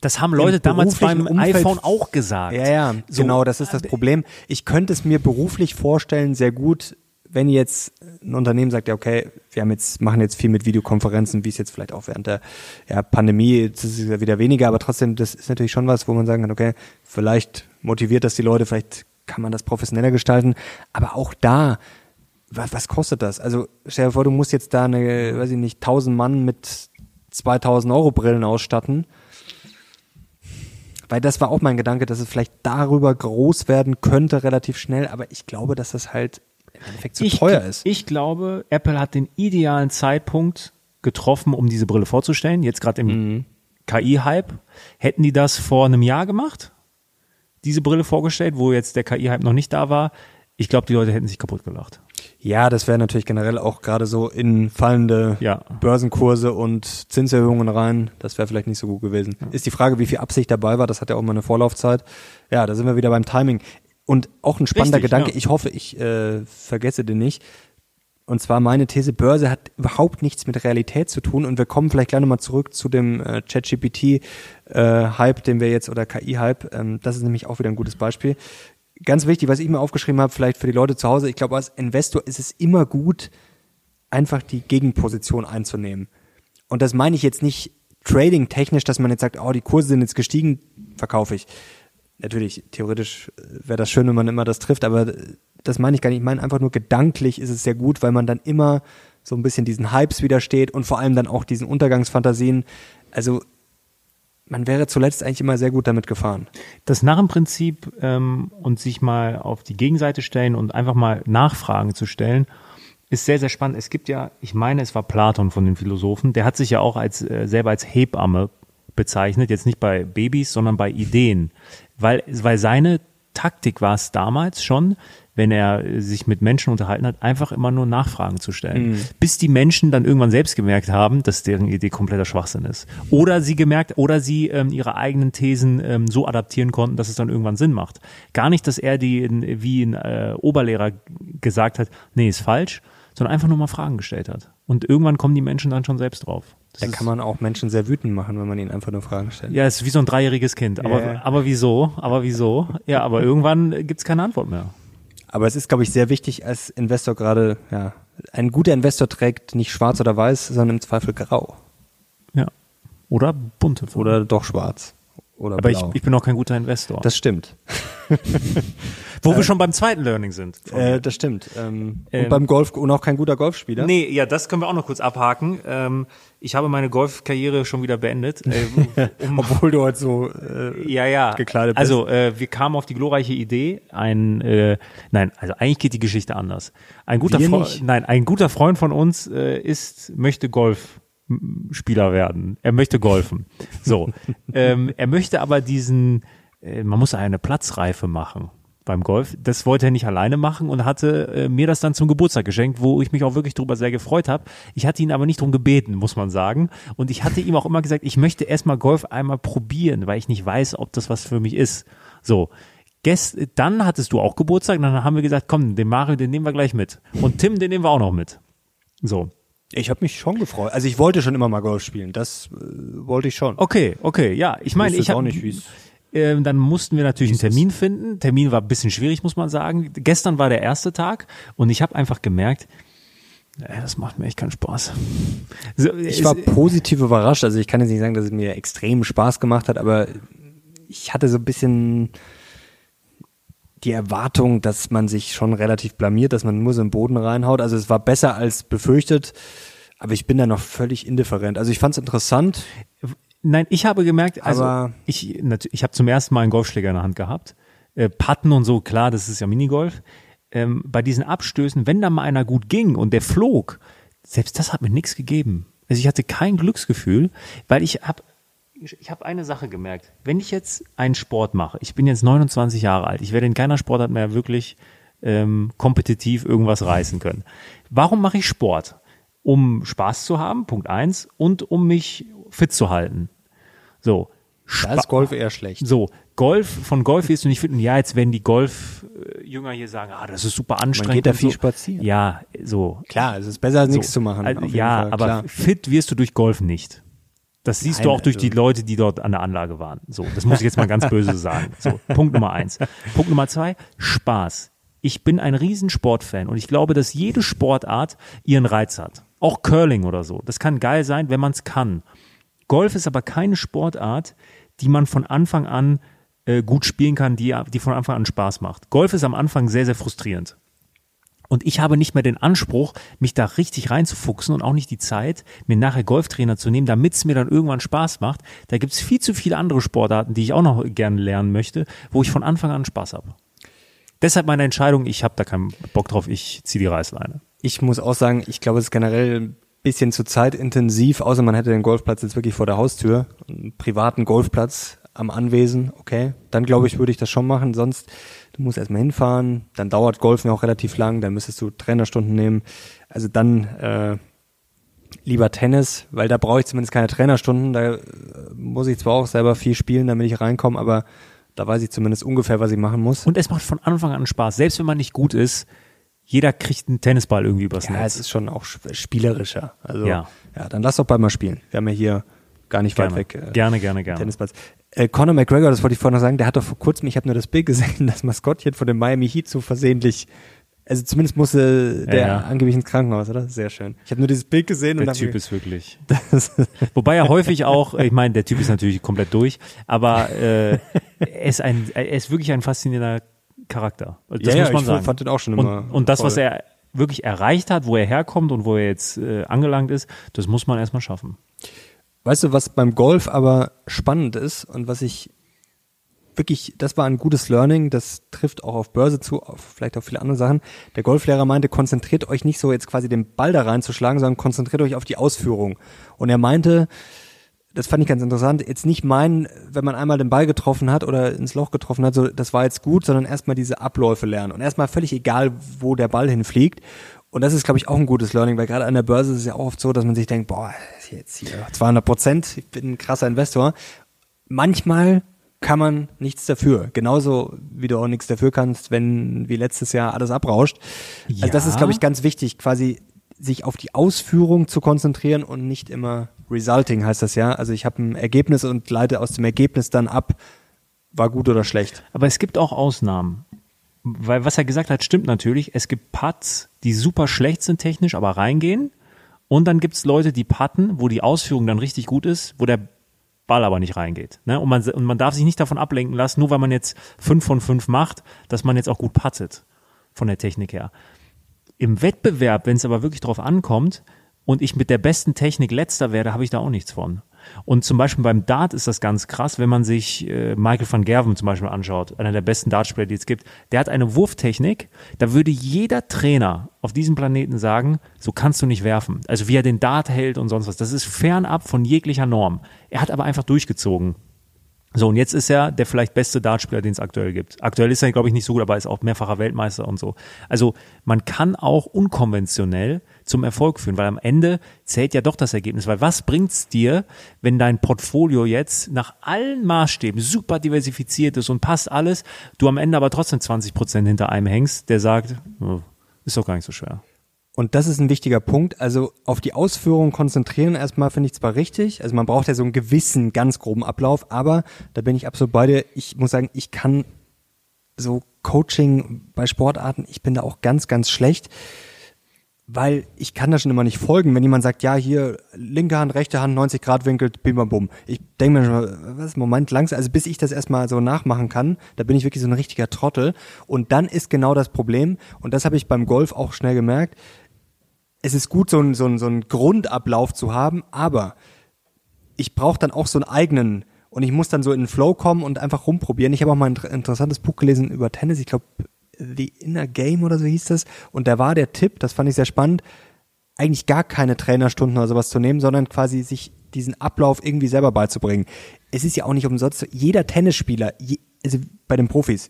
das haben Leute damals beim Umfeld, iPhone auch gesagt. Ja, ja, so. genau, das ist das Problem. Ich könnte es mir beruflich vorstellen, sehr gut, wenn jetzt ein Unternehmen sagt, ja, okay, wir haben jetzt, machen jetzt viel mit Videokonferenzen, wie es jetzt vielleicht auch während der ja, Pandemie, das ist ja wieder weniger, aber trotzdem, das ist natürlich schon was, wo man sagen kann, okay, vielleicht motiviert das die Leute, vielleicht kann man das professioneller gestalten, aber auch da, was, was kostet das? Also stell dir vor, du musst jetzt da eine, weiß ich nicht, tausend Mann mit 2000 Euro Brillen ausstatten weil das war auch mein Gedanke, dass es vielleicht darüber groß werden könnte relativ schnell, aber ich glaube, dass das halt im Endeffekt zu ich, teuer ist. Ich glaube, Apple hat den idealen Zeitpunkt getroffen, um diese Brille vorzustellen. Jetzt gerade im mhm. KI-Hype. Hätten die das vor einem Jahr gemacht? Diese Brille vorgestellt, wo jetzt der KI-Hype noch nicht da war. Ich glaube, die Leute hätten sich kaputt gelacht. Ja, das wäre natürlich generell auch gerade so in fallende ja. Börsenkurse und Zinserhöhungen rein. Das wäre vielleicht nicht so gut gewesen. Ja. Ist die Frage, wie viel Absicht dabei war. Das hat ja auch mal eine Vorlaufzeit. Ja, da sind wir wieder beim Timing. Und auch ein spannender Richtig, Gedanke. Ja. Ich hoffe, ich äh, vergesse den nicht. Und zwar meine These, Börse hat überhaupt nichts mit Realität zu tun. Und wir kommen vielleicht gleich nochmal zurück zu dem äh, ChatGPT-Hype, äh, den wir jetzt, oder KI-Hype. Ähm, das ist nämlich auch wieder ein gutes Beispiel ganz wichtig, was ich mir aufgeschrieben habe, vielleicht für die Leute zu Hause, ich glaube, als Investor ist es immer gut, einfach die Gegenposition einzunehmen. Und das meine ich jetzt nicht trading-technisch, dass man jetzt sagt, oh, die Kurse sind jetzt gestiegen, verkaufe ich. Natürlich, theoretisch wäre das schön, wenn man immer das trifft, aber das meine ich gar nicht. Ich meine einfach nur gedanklich ist es sehr gut, weil man dann immer so ein bisschen diesen Hypes widersteht und vor allem dann auch diesen Untergangsfantasien. Also man wäre zuletzt eigentlich immer sehr gut damit gefahren. Das Narrenprinzip ähm, und sich mal auf die Gegenseite stellen und einfach mal Nachfragen zu stellen, ist sehr, sehr spannend. Es gibt ja, ich meine, es war Platon von den Philosophen, der hat sich ja auch als äh, selber als Hebamme bezeichnet, jetzt nicht bei Babys, sondern bei Ideen. Weil, weil seine Taktik war es damals schon, wenn er äh, sich mit Menschen unterhalten hat, einfach immer nur Nachfragen zu stellen. Bis die Menschen dann irgendwann selbst gemerkt haben, dass deren Idee kompletter Schwachsinn ist. Oder sie gemerkt, oder sie ähm, ihre eigenen Thesen ähm, so adaptieren konnten, dass es dann irgendwann Sinn macht. Gar nicht, dass er die, in, wie ein äh, Oberlehrer gesagt hat, nee, ist falsch, sondern einfach nur mal Fragen gestellt hat. Und irgendwann kommen die Menschen dann schon selbst drauf. Da kann man auch Menschen sehr wütend machen, wenn man ihnen einfach nur Fragen stellt. ja, ist wie so ein dreijähriges Kind. Aber, ja. aber wieso? Aber wieso? Ja, aber irgendwann gibt's keine Antwort mehr. Aber es ist, glaube ich, sehr wichtig als Investor gerade, ja, ein guter Investor trägt nicht schwarz oder weiß, sondern im Zweifel grau. Ja. Oder bunte Farben. Oder doch schwarz. Oder Aber ich, blau. ich bin auch kein guter Investor. das stimmt. (laughs) Wo wir schon beim zweiten Learning sind. Äh, das stimmt. Ähm, Ähm, und beim Golf und auch kein guter Golfspieler. Nee, ja, das können wir auch noch kurz abhaken. Ähm, ich habe meine Golfkarriere schon wieder beendet. Äh, (laughs) um, Obwohl du heute so äh, ja, ja. gekleidet bist. Also äh, wir kamen auf die glorreiche Idee, ein äh, nein, also eigentlich geht die Geschichte anders. Ein guter Wir Fre nicht. nein, ein guter Freund von uns äh, ist möchte Golfspieler werden. Er möchte golfen. So, (laughs) ähm, er möchte aber diesen, äh, man muss eine Platzreife machen beim Golf. Das wollte er nicht alleine machen und hatte äh, mir das dann zum Geburtstag geschenkt, wo ich mich auch wirklich drüber sehr gefreut habe. Ich hatte ihn aber nicht drum gebeten, muss man sagen. Und ich hatte ihm auch immer gesagt, ich möchte erstmal Golf einmal probieren, weil ich nicht weiß, ob das was für mich ist. So. Gest dann hattest du auch Geburtstag, und dann haben wir gesagt, komm, den Mario, den nehmen wir gleich mit. Und Tim, den nehmen wir auch noch mit. So. Ich habe mich schon gefreut. Also ich wollte schon immer mal Golf spielen. Das äh, wollte ich schon. Okay, okay, ja. Ich meine, wusste ich jetzt auch habe nicht, wie. Ähm, dann mussten wir natürlich einen Termin finden. Termin war ein bisschen schwierig, muss man sagen. Gestern war der erste Tag und ich habe einfach gemerkt, äh, das macht mir echt keinen Spaß. So, Ich es- war positiv überrascht. Also ich kann jetzt nicht sagen, dass es mir extrem Spaß gemacht hat, aber ich hatte so ein bisschen die Erwartung, dass man sich schon relativ blamiert, dass man nur so im Boden reinhaut. Also es war besser als befürchtet, aber ich bin da noch völlig indifferent. Also ich fand es interessant. Nein, ich habe gemerkt, also Aber- ich, ich habe zum ersten Mal einen Golfschläger in der Hand gehabt. Äh, Patten und so, klar, das ist ja Minigolf. Ähm, bei diesen Abstößen, wenn da mal einer gut ging und der flog, selbst das hat mir nichts gegeben. Also ich hatte kein Glücksgefühl, weil ich habe ich habe eine Sache gemerkt. Wenn ich jetzt einen Sport mache, ich bin jetzt 29 Jahre alt, ich werde in keiner Sportart mehr wirklich ähm, kompetitiv irgendwas reißen können. Warum mache ich Sport? Um Spaß zu haben, Punkt eins, und um mich fit zu halten. So. Da ist Golf eher schlecht. So, Golf, von Golf wirst du nicht fit. Und ja, jetzt werden die Golf-Jünger hier sagen, ah, das ist super anstrengend. geht da viel so. spazieren. Ja, so. Klar, es ist besser als nichts so. zu machen. Also, ja, aber klar. fit wirst du durch Golf nicht. Das siehst du Nein, auch durch also- die Leute, die dort an der Anlage waren. So, das muss ich jetzt mal ganz (laughs) böse sagen. So, Punkt Nummer eins. Punkt Nummer zwei, Spaß. Ich bin ein Riesensportfan und ich glaube, dass jede Sportart ihren Reiz hat. Auch Curling oder so. Das kann geil sein, wenn man es kann. Golf ist aber keine Sportart, die man von Anfang an äh, gut spielen kann, die, die von Anfang an Spaß macht. Golf ist am Anfang sehr, sehr frustrierend. Und ich habe nicht mehr den Anspruch, mich da richtig reinzufuchsen und auch nicht die Zeit, mir nachher Golftrainer zu nehmen, damit es mir dann irgendwann Spaß macht. Da gibt es viel zu viele andere Sportarten, die ich auch noch gerne lernen möchte, wo ich von Anfang an Spaß habe. Deshalb meine Entscheidung, ich habe da keinen Bock drauf, ich ziehe die Reißleine. Ich muss auch sagen, ich glaube, es ist generell ein bisschen zu zeitintensiv, außer man hätte den Golfplatz jetzt wirklich vor der Haustür, einen privaten Golfplatz am Anwesen, okay, dann glaube ich, würde ich das schon machen, sonst, du musst erstmal hinfahren, dann dauert Golfen ja auch relativ lang, dann müsstest du Trainerstunden nehmen, also dann äh, lieber Tennis, weil da brauche ich zumindest keine Trainerstunden, da äh, muss ich zwar auch selber viel spielen, damit ich reinkomme, aber da weiß ich zumindest ungefähr, was ich machen muss. Und es macht von Anfang an Spaß. Selbst wenn man nicht gut ist, jeder kriegt einen Tennisball irgendwie übers Ja, Netz. es ist schon auch sp- spielerischer. Also Ja. ja, dann lass doch bald mal spielen. Wir haben ja hier gar nicht gerne. weit weg äh, gerne, gerne, gerne. Tennisplatz. Äh, Conor McGregor, das wollte ich vorhin noch sagen, der hat doch vor kurzem, ich habe nur das Bild gesehen, (laughs) das Maskottchen von dem Miami Heat so versehentlich, also zumindest musste der ja. angeblich ins Krankenhaus, oder? Sehr schön. Ich habe nur dieses Bild gesehen Der und Typ ist wirklich. (laughs) (laughs) Wobei er häufig auch, ich meine, der Typ ist natürlich komplett durch, aber äh, er, ist ein, er ist wirklich ein faszinierender Charakter. Das Ja, ja, muss man ich sagen. fand den auch schon immer und, und das, was er wirklich erreicht hat, wo er herkommt und wo er jetzt äh, angelangt ist, das muss man erstmal schaffen. Weißt du, was beim Golf aber spannend ist und was ich wirklich, das war ein gutes Learning, das trifft auch auf Börse zu, auf vielleicht auf viele andere Sachen. Der Golflehrer meinte, konzentriert euch nicht so jetzt quasi den Ball da reinzuschlagen, sondern konzentriert euch auf die Ausführung. Und er meinte, das fand ich ganz interessant, jetzt nicht meinen, wenn man einmal den Ball getroffen hat oder ins Loch getroffen hat, so das war jetzt gut, sondern erstmal diese Abläufe lernen und erstmal völlig egal, wo der Ball hinfliegt. Und das ist, glaube ich, auch ein gutes Learning, weil gerade an der Börse ist es ja auch oft so, dass man sich denkt, boah, jetzt hier 200 Prozent, ich bin ein krasser Investor. Manchmal kann man nichts dafür. Genauso wie du auch nichts dafür kannst, wenn wie letztes Jahr alles abrauscht. Ja. Also das ist, glaube ich, ganz wichtig, quasi sich auf die Ausführung zu konzentrieren und nicht immer Resulting heißt das ja. Also ich habe ein Ergebnis und leite aus dem Ergebnis dann ab, war gut oder schlecht. Aber es gibt auch Ausnahmen. Weil was er gesagt hat, stimmt natürlich. Es gibt Putts, die super schlecht sind technisch, aber reingehen. Und dann gibt es Leute, die putten, wo die Ausführung dann richtig gut ist, wo der Ball aber nicht reingeht. Ne? Und, man, und man darf sich nicht davon ablenken lassen, nur weil man jetzt fünf von fünf macht, dass man jetzt auch gut puttet von der Technik her. Im Wettbewerb, wenn es aber wirklich drauf ankommt, und ich mit der besten Technik letzter werde, habe ich da auch nichts von. Und zum Beispiel beim Dart ist das ganz krass, wenn man sich äh, Michael van Gerven zum Beispiel anschaut, einer der besten Dartspieler, die es gibt. Der hat eine Wurftechnik, da würde jeder Trainer auf diesem Planeten sagen, so kannst du nicht werfen. Also wie er den Dart hält und sonst was. Das ist fernab von jeglicher Norm. Er hat aber einfach durchgezogen. So, und jetzt ist er der vielleicht beste Dartspieler, den es aktuell gibt. Aktuell ist er, glaube ich, nicht so gut, aber ist auch mehrfacher Weltmeister und so. Also man kann auch unkonventionell zum Erfolg führen, weil am Ende zählt ja doch das Ergebnis. Weil was bringt's dir, wenn dein Portfolio jetzt nach allen Maßstäben super diversifiziert ist und passt alles, du am Ende aber trotzdem 20 Prozent hinter einem hängst, der sagt, oh, ist doch gar nicht so schwer. Und das ist ein wichtiger Punkt. Also auf die Ausführung konzentrieren erstmal finde ich zwar richtig. Also man braucht ja so einen gewissen, ganz groben Ablauf, aber da bin ich absolut bei dir. Ich muss sagen, ich kann so Coaching bei Sportarten, ich bin da auch ganz, ganz schlecht, weil ich kann da schon immer nicht folgen, wenn jemand sagt, ja, hier linke Hand, rechte Hand, 90 Grad Winkel, bim, bam, bum. Ich denke mir schon, was, Moment, langsam, also bis ich das erstmal so nachmachen kann, da bin ich wirklich so ein richtiger Trottel. Und dann ist genau das Problem, und das habe ich beim Golf auch schnell gemerkt, es ist gut, so einen so so einen Grundablauf zu haben, aber ich brauche dann auch so einen eigenen und ich muss dann so in den Flow kommen und einfach rumprobieren. Ich habe auch mal ein interessantes Buch gelesen über Tennis, ich glaube The Inner Game oder so hieß das und da war der Tipp, das fand ich sehr spannend, eigentlich gar keine Trainerstunden oder sowas zu nehmen, sondern quasi sich diesen Ablauf irgendwie selber beizubringen. Es ist ja auch nicht umsonst, jeder Tennisspieler, je, also bei den Profis,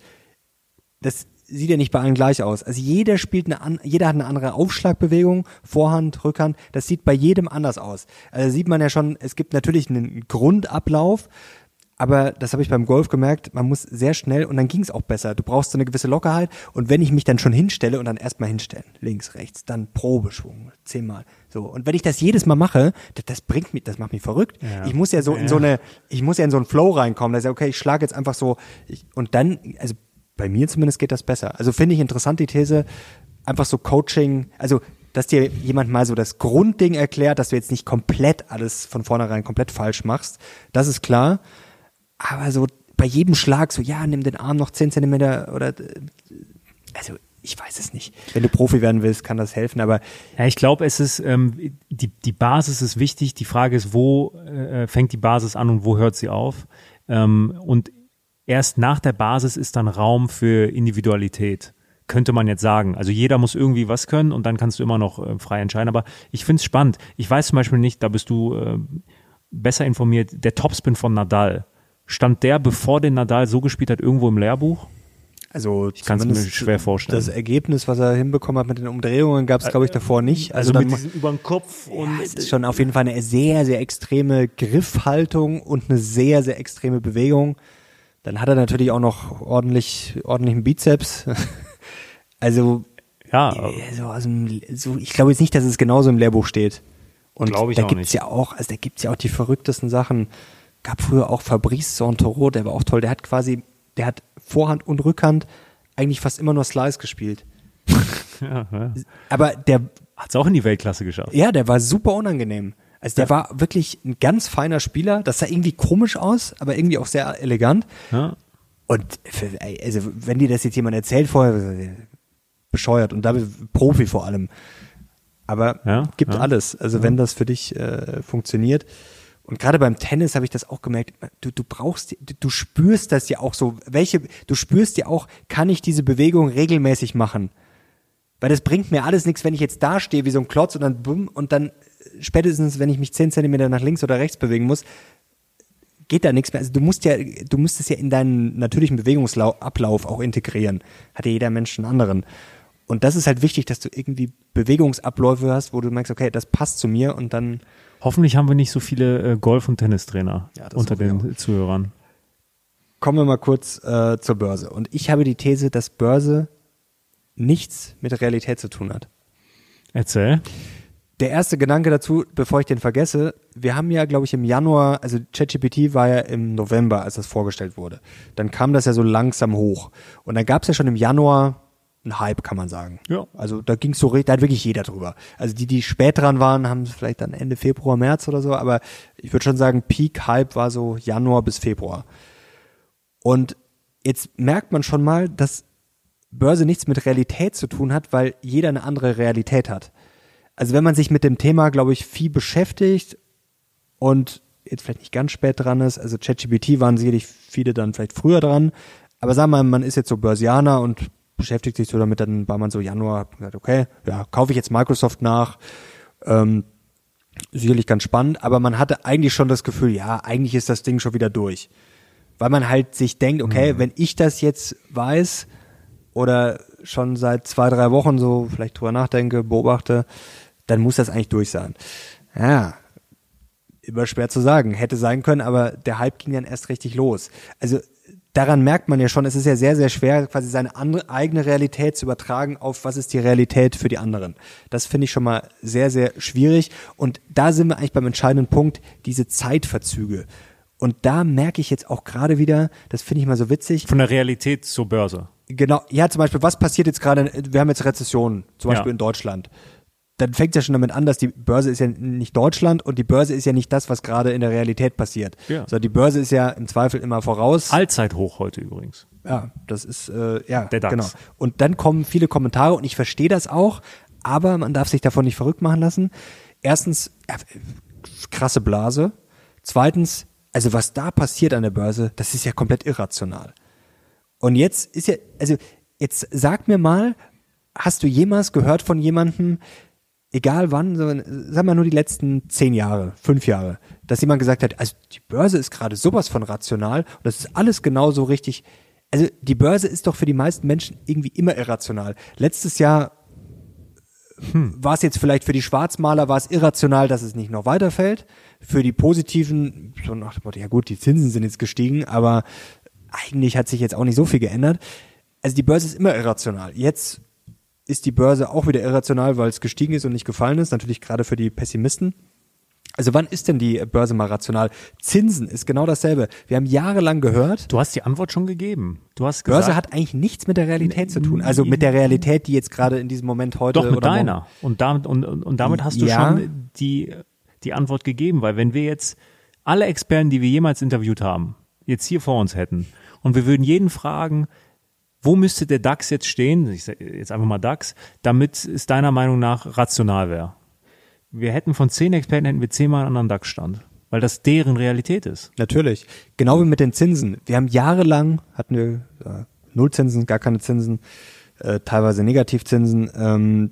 das sieht ja nicht bei allen gleich aus. Also jeder spielt eine jeder hat eine andere Aufschlagbewegung, Vorhand, Rückhand, das sieht bei jedem anders aus. Also sieht man ja schon, es gibt natürlich einen Grundablauf, aber das habe ich beim Golf gemerkt, man muss sehr schnell und dann ging es auch besser. Du brauchst so eine gewisse Lockerheit und wenn ich mich dann schon hinstelle und dann erstmal hinstellen, links, rechts, dann Probeschwung, zehnmal. So und wenn ich das jedes Mal mache, das, das bringt mich, das macht mich verrückt. Ja. Ich muss ja so ja. in so eine, ich muss ja in so einen Flow reinkommen. Das ist ja okay, ich schlage jetzt einfach so ich, und dann, also bei mir zumindest geht das besser. Also finde ich interessant die These, einfach so Coaching, also dass dir jemand mal so das Grundding erklärt, dass du jetzt nicht komplett alles von vornherein komplett falsch machst, das ist klar. Aber so bei jedem Schlag so, ja, nimm den Arm noch 10 Zentimeter oder, also ich weiß es nicht. Wenn du Profi werden willst, kann das helfen, aber. Ja, ich glaube, es ist, ähm, die, die Basis ist wichtig. Die Frage ist, wo äh, fängt die Basis an und wo hört sie auf? Ähm, und erst nach der Basis ist dann Raum für Individualität könnte man jetzt sagen. Also jeder muss irgendwie was können und dann kannst du immer noch äh, frei entscheiden. Aber ich finde es spannend. Ich weiß zum Beispiel nicht, da bist du äh, besser informiert, der Topspin von Nadal. Stand der, bevor den Nadal so gespielt hat, irgendwo im Lehrbuch? Also ich kann es mir schwer vorstellen. Das Ergebnis, was er hinbekommen hat mit den Umdrehungen, gab es, glaube ich, davor nicht. Also, also mit über den Kopf und ja, es ist schon auf jeden Fall eine sehr, sehr extreme Griffhaltung und eine sehr, sehr extreme Bewegung. Dann hat er natürlich auch noch ordentlich, ordentlichen Bizeps. (laughs) also, ja. So aus dem, so, ich glaube jetzt nicht, dass es genauso im Lehrbuch steht. Und da gibt es ja auch, also da gibt's ja auch die verrücktesten Sachen. Gab früher auch Fabrice Santoro, der war auch toll. Der hat quasi, der hat Vorhand und Rückhand eigentlich fast immer nur Slice gespielt. (laughs) ja, ja. Aber der hat es auch in die Weltklasse geschafft. Ja, der war super unangenehm. Also der ja. war wirklich ein ganz feiner Spieler. Das sah irgendwie komisch aus, aber irgendwie auch sehr elegant. Ja. Und für, also wenn dir das jetzt jemand erzählt vorher, bescheuert und damit Profi vor allem. Aber ja, gibt alles. Also wenn das für dich äh, funktioniert. Und gerade beim Tennis habe ich das auch gemerkt. Du, du brauchst, du, spürst das ja auch so. Welche, du spürst ja auch, kann ich diese Bewegung regelmäßig machen? Weil das bringt mir alles nichts, wenn ich jetzt da stehe wie so ein Klotz und dann bumm und dann spätestens, wenn ich mich zehn Zentimeter nach links oder rechts bewegen muss, geht da nichts mehr. Also du musst ja, du musst es ja in deinen natürlichen Bewegungsablauf auch integrieren. Hat ja jeder Mensch einen anderen. Und das ist halt wichtig, dass du irgendwie Bewegungsabläufe hast, wo du merkst, okay, das passt zu mir und dann. Hoffentlich haben wir nicht so viele äh, Golf- und Tennistrainer Ja, unter den Zuhörern. Kommen wir mal kurz äh, zur Börse. Und ich habe die These, dass Börse nichts mit der Realität zu tun hat. Erzähl. Der erste Gedanke dazu, bevor ich den vergesse, wir haben ja, glaube ich, im Januar, also ChatGPT war ja im November, als das vorgestellt wurde. Dann kam das ja so langsam hoch. Und dann gab es ja schon im Januar einen Hype, kann man sagen. Ja. Also da ging es so, re- da hat wirklich jeder drüber. Also die, die spät dran waren, haben es vielleicht dann Ende Februar, März oder so, aber ich würde schon sagen, Peak Hype war so Januar bis Februar. Und jetzt merkt man schon mal, dass Börse nichts mit Realität zu tun hat, weil jeder eine andere Realität hat. Also wenn man sich mit dem Thema, glaube ich, viel beschäftigt und jetzt vielleicht nicht ganz spät dran ist, also ChatGPT waren sicherlich viele dann vielleicht früher dran, aber sagen wir mal, man ist jetzt so Börsianer und beschäftigt sich so damit, dann war man so Januar, hat gesagt, okay, ja, kaufe ich jetzt Microsoft nach, ähm, sicherlich ganz spannend, aber man hatte eigentlich schon das Gefühl, ja, eigentlich ist das Ding schon wieder durch. Weil man halt sich denkt, okay, wenn ich das jetzt weiß oder schon seit zwei, drei Wochen so vielleicht drüber nachdenke, beobachte, dann muss das eigentlich durch sein. Ja, immer schwer zu sagen. Hätte sein können, aber der Hype ging dann erst richtig los. Also daran merkt man ja schon, es ist ja sehr, sehr schwer, quasi seine andere, eigene Realität zu übertragen auf was ist die Realität für die anderen. Das finde ich schon mal sehr, sehr schwierig. Und da sind wir eigentlich beim entscheidenden Punkt, diese Zeitverzüge. Und da merke ich jetzt auch gerade wieder, das finde ich mal so witzig, Von der Realität zur Börse. Genau, ja, zum Beispiel, was passiert jetzt gerade, wir haben jetzt Rezession, zum Beispiel Ja. in Deutschland. Dann fängt es ja schon damit an, dass die Börse ist ja nicht Deutschland und die Börse ist ja nicht das, was gerade in der Realität passiert. Ja. Sondern die Börse ist ja im Zweifel immer voraus. Allzeithoch heute übrigens. Ja, das ist, äh, ja, Der DAX. genau. Und dann kommen viele Kommentare und ich verstehe das auch, aber man darf sich davon nicht verrückt machen lassen. Erstens, ja, krasse Blase. Zweitens, also was da passiert an der Börse, das ist ja komplett irrational. Und jetzt ist ja, also jetzt sag mir mal, hast du jemals gehört von jemandem, egal wann, so, sag mal nur die letzten zehn Jahre, fünf Jahre, dass jemand gesagt hat, also die Börse ist gerade sowas von rational und das ist alles genauso richtig. Also die Börse ist doch für die meisten Menschen irgendwie immer irrational. Letztes Jahr war es jetzt vielleicht für die Schwarzmaler war es irrational, dass es nicht noch weiterfällt. Für die Positiven, so nach dem Motto, ja gut, die Zinsen sind jetzt gestiegen, aber eigentlich hat sich jetzt auch nicht so viel geändert. Also die Börse ist immer irrational. Jetzt ist die Börse auch wieder irrational, weil es gestiegen ist und nicht gefallen ist. Natürlich gerade für die Pessimisten. Also wann ist denn die Börse mal rational? Zinsen ist genau dasselbe. Wir haben jahrelang gehört, Du hast die Antwort schon gegeben. Du hast gesagt, Börse hat eigentlich nichts mit der Realität zu tun. Also mit der Realität, die jetzt gerade in diesem Moment heute Doch, mit oder morgen- deiner. Und damit, und, und damit hast du Ja. schon die, die Antwort gegeben, weil wenn wir jetzt alle Experten, die wir jemals interviewt haben, jetzt hier vor uns hätten und wir würden jeden fragen, wo müsste der DAX jetzt stehen, ich sag jetzt einfach mal DAX, damit es deiner Meinung nach rational wäre. Wir hätten von zehn Experten hätten wir zehnmal einen anderen DAX-Stand, weil das deren Realität ist. Natürlich. Genau wie mit den Zinsen. Wir haben jahrelang, hatten wir äh, Nullzinsen, gar keine Zinsen, äh, teilweise Negativzinsen. Ähm,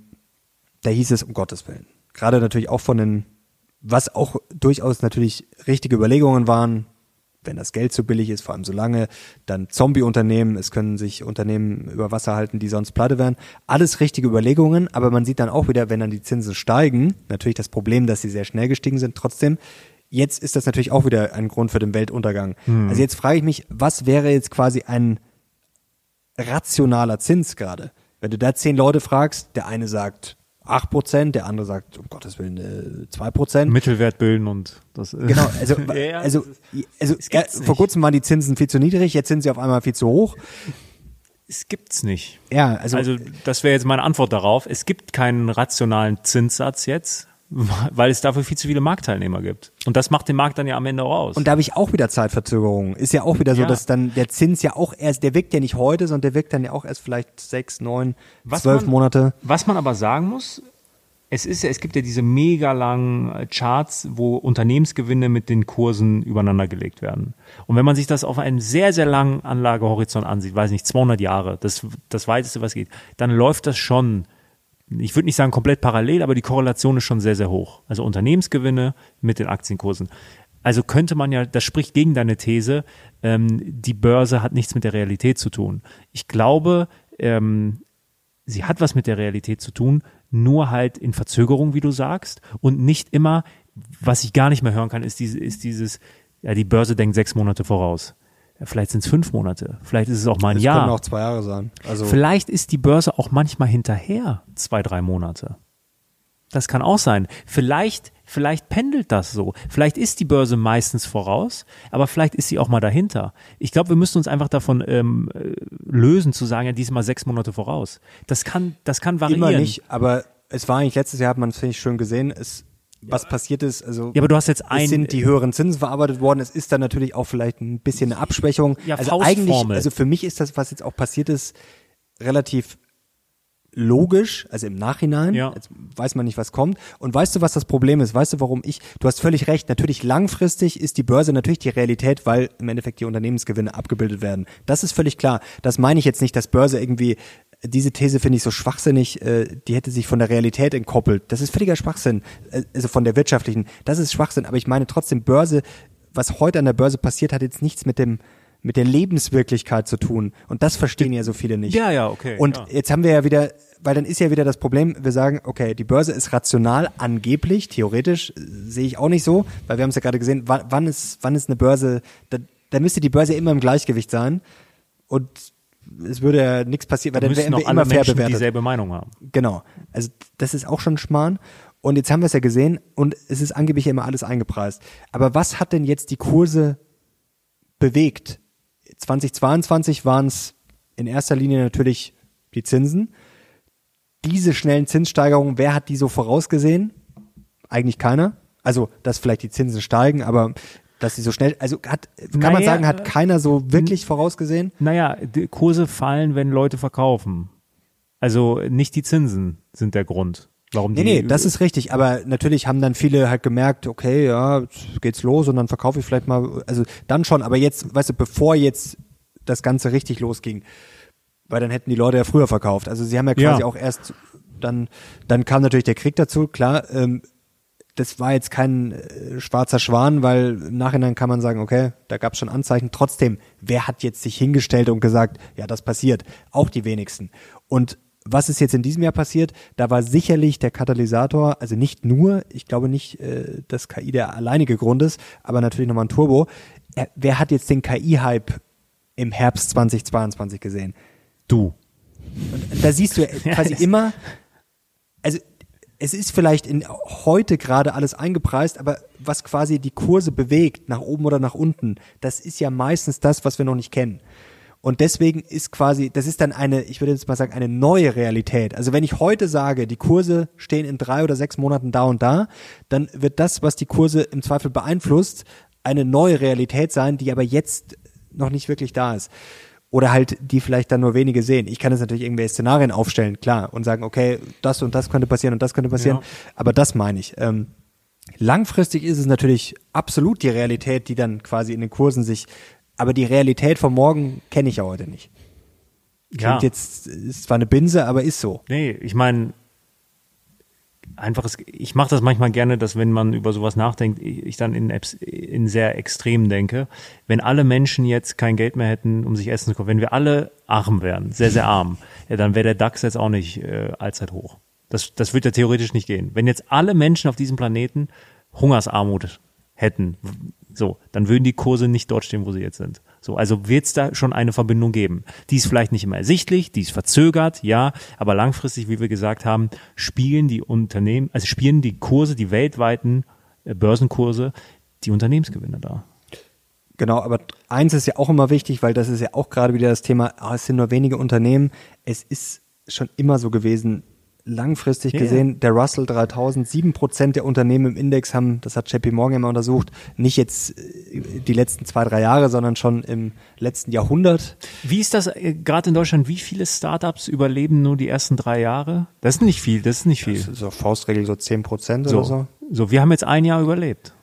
da hieß es, um Gottes Willen. Gerade natürlich auch von den, was auch durchaus natürlich richtige Überlegungen waren, wenn das Geld zu billig ist, vor allem so lange, dann Zombie-Unternehmen, es können sich Unternehmen über Wasser halten, die sonst pleite wären. Alles richtige Überlegungen, aber man sieht dann auch wieder, wenn dann die Zinsen steigen, natürlich das Problem, dass sie sehr schnell gestiegen sind, trotzdem, jetzt ist das natürlich auch wieder ein Grund für den Weltuntergang. Also jetzt frage ich mich, was wäre jetzt quasi ein rationaler Zins gerade? Wenn du da zehn Leute fragst, der eine sagt 8%, der andere sagt, um Gottes Willen, äh, 2%. Mittelwert bilden und das äh, Genau, also, (laughs) Ja, ja, also, ist- also gibt's vor kurzem waren die Zinsen viel zu niedrig, jetzt sind sie auf einmal viel zu hoch. es gibt's nicht. Ja, also, Also das wäre jetzt meine Antwort darauf. Es gibt keinen rationalen Zinssatz jetzt, (laughs) weil es dafür viel zu viele Marktteilnehmer gibt. Und das macht den Markt dann ja am Ende auch aus. und da habe ich auch wieder Zeitverzögerungen. Ist ja auch wieder so, Ja. dass dann der Zins ja auch erst, der wirkt ja nicht heute, sondern der wirkt dann ja auch erst vielleicht sechs, neun, Was zwölf man- Monate. Was man aber sagen muss, es ist ja, es gibt ja diese mega langen äh, Charts, wo Unternehmensgewinne mit den Kursen übereinander gelegt werden. Und wenn man sich das auf einen sehr, sehr langen Anlagehorizont ansieht, weiß nicht, 200 Jahre, das, das weiteste, was geht, dann läuft das schon, ich würde nicht sagen komplett parallel, aber die Korrelation ist schon sehr, sehr hoch. Also Unternehmensgewinne mit den Aktienkursen. Also könnte man ja, das spricht gegen deine These, ähm, die Börse hat nichts mit der Realität zu tun. Ich glaube, ähm, sie hat was mit der Realität zu tun, nur halt in Verzögerung, wie du sagst, und nicht immer, was ich gar nicht mehr hören kann, ist, diese, ist dieses, ja, die Börse denkt sechs Monate voraus. Vielleicht sind es fünf Monate, vielleicht ist es auch mal ein Es Jahr. können auch zwei Jahre sein. Also Vielleicht ist die Börse auch manchmal hinterher, zwei, drei Monate. Das kann auch sein. Vielleicht, vielleicht pendelt das so. Vielleicht ist die Börse meistens voraus, aber vielleicht ist sie auch mal dahinter. Ich glaube, wir müssen uns einfach davon ähm, äh, lösen, zu sagen, ja, diesmal sechs Monate voraus. Das kann, das kann variieren. immer nicht, aber es war eigentlich letztes Jahr, hat man es, finde ich, schön gesehen, es, was passiert ist, also Ja, aber du hast jetzt ein, sind die höheren Zinsen verarbeitet worden, es ist dann natürlich auch vielleicht ein bisschen eine Abschwächung. Ja, also Faustformel. eigentlich, also für mich ist das, was jetzt auch passiert ist, relativ logisch, also im Nachhinein, Ja. jetzt weiß man nicht, was kommt. Und weißt du, was das Problem ist? Weißt du, warum ich, du hast völlig recht, natürlich langfristig ist die Börse natürlich die Realität, weil im Endeffekt die Unternehmensgewinne abgebildet werden. Das ist völlig klar. Das meine ich jetzt nicht, dass Börse irgendwie, diese These finde ich so schwachsinnig, äh, die hätte sich von der Realität entkoppelt. Das ist völliger Schwachsinn, äh, also von der wirtschaftlichen. Das ist Schwachsinn, aber ich meine trotzdem, Börse, was heute an der Börse passiert, hat jetzt nichts mit dem, mit der Lebenswirklichkeit zu tun. Und das verstehen ja so viele nicht. Ja, ja, okay, Und ja. jetzt haben wir ja wieder, weil dann ist ja wieder das Problem, wir sagen, okay, die Börse ist rational, angeblich, theoretisch, äh, sehe ich auch nicht so, weil wir haben es ja gerade gesehen, wann, wann ist, wann ist eine Börse, da, da müsste die Börse immer im Gleichgewicht sein und es würde ja nichts passieren, weil dann wären wir immer fair Menschen bewertet. dieselbe Meinung haben. Genau. Also das ist auch schon Schmarrn. Und jetzt haben wir es ja gesehen und es ist angeblich immer alles eingepreist. Aber was hat denn jetzt die Kurse bewegt? 2022 waren es in erster Linie natürlich die Zinsen. Diese schnellen Zinssteigerungen, wer hat die so vorausgesehen? Eigentlich keiner. Also, dass vielleicht die Zinsen steigen, aber dass sie so schnell, also hat, kann man Naja, sagen, hat keiner so wirklich vorausgesehen? Naja, Kurse fallen, wenn Leute verkaufen. Also nicht die Zinsen sind der Grund, warum die. Nee, nee, das ist richtig. Aber natürlich haben dann viele halt gemerkt, okay, ja, geht's los und dann verkaufe ich vielleicht mal, also dann schon, aber jetzt, weißt du, bevor jetzt das Ganze richtig losging, weil dann hätten die Leute ja früher verkauft. Also sie haben ja quasi Ja. auch erst, dann, dann kam natürlich der Krieg dazu, klar, ähm, das war jetzt kein äh, schwarzer Schwan, weil im Nachhinein kann man sagen, okay, da gab es schon Anzeichen. Trotzdem, wer hat jetzt sich hingestellt und gesagt, ja, das passiert? Auch die wenigsten. Und was ist jetzt in diesem Jahr passiert? Da war sicherlich der Katalysator, also nicht nur, ich glaube nicht, äh, dass KI der alleinige Grund ist, aber natürlich nochmal ein Turbo. Er, wer hat jetzt den KI-Hype im Herbst 2022 gesehen? du. Und da siehst du (laughs) quasi immer, also es ist vielleicht in heute gerade alles eingepreist, aber was quasi die Kurse bewegt, nach oben oder nach unten, das ist ja meistens das, was wir noch nicht kennen. Und deswegen ist quasi, das ist dann eine, ich würde jetzt mal sagen, eine neue Realität. Also wenn ich heute sage, die Kurse stehen in drei oder sechs Monaten da und da, dann wird das, was die Kurse im Zweifel beeinflusst, eine neue Realität sein, die aber jetzt noch nicht wirklich da ist. Oder halt, die vielleicht dann nur wenige sehen. Ich kann jetzt natürlich irgendwelche Szenarien aufstellen, klar, und sagen, okay, das und das könnte passieren und das könnte passieren. Ja. Aber das meine ich. Ähm, langfristig ist es natürlich absolut die Realität, die dann quasi in den Kursen sich, aber die Realität von morgen kenne ich ja heute nicht. Klingt Ja. jetzt, ist zwar eine Binse, aber ist so. Nee, ich meine, einfaches, ich mache das manchmal gerne, dass wenn man über sowas nachdenkt, ich dann in, in sehr extrem denke. Wenn alle Menschen jetzt kein Geld mehr hätten, um sich Essen zu kaufen, wenn wir alle arm wären, sehr, sehr arm, ja, dann wäre der DAX jetzt auch nicht äh, allzeit hoch. Das, das wird ja theoretisch nicht gehen. Wenn jetzt alle Menschen auf diesem Planeten Hungersarmut hätten, so, dann würden die Kurse nicht dort stehen, wo sie jetzt sind. So, also wird es da schon eine Verbindung geben. Die ist vielleicht nicht immer ersichtlich, die ist verzögert, ja, aber langfristig, wie wir gesagt haben, spielen die Unternehmen, also spielen die Kurse, die weltweiten äh, Börsenkurse, die Unternehmensgewinne da. Genau, aber eins ist ja auch immer wichtig, weil das ist ja auch gerade wieder das Thema, ah, es sind nur wenige Unternehmen. Es ist schon immer so gewesen, langfristig Ja, gesehen, der Russell 3000, sieben Prozent der Unternehmen im Index haben, das hat JP Morgan immer untersucht, nicht jetzt äh, die letzten zwei, drei Jahre, sondern schon im letzten Jahrhundert. Wie ist das äh, gerade in Deutschland? Wie viele Startups überleben nur die ersten drei Jahre? Das ist nicht viel, das ist nicht viel. So Faustregel so zehn Prozent So, oder so. so, wir haben jetzt ein Jahr überlebt.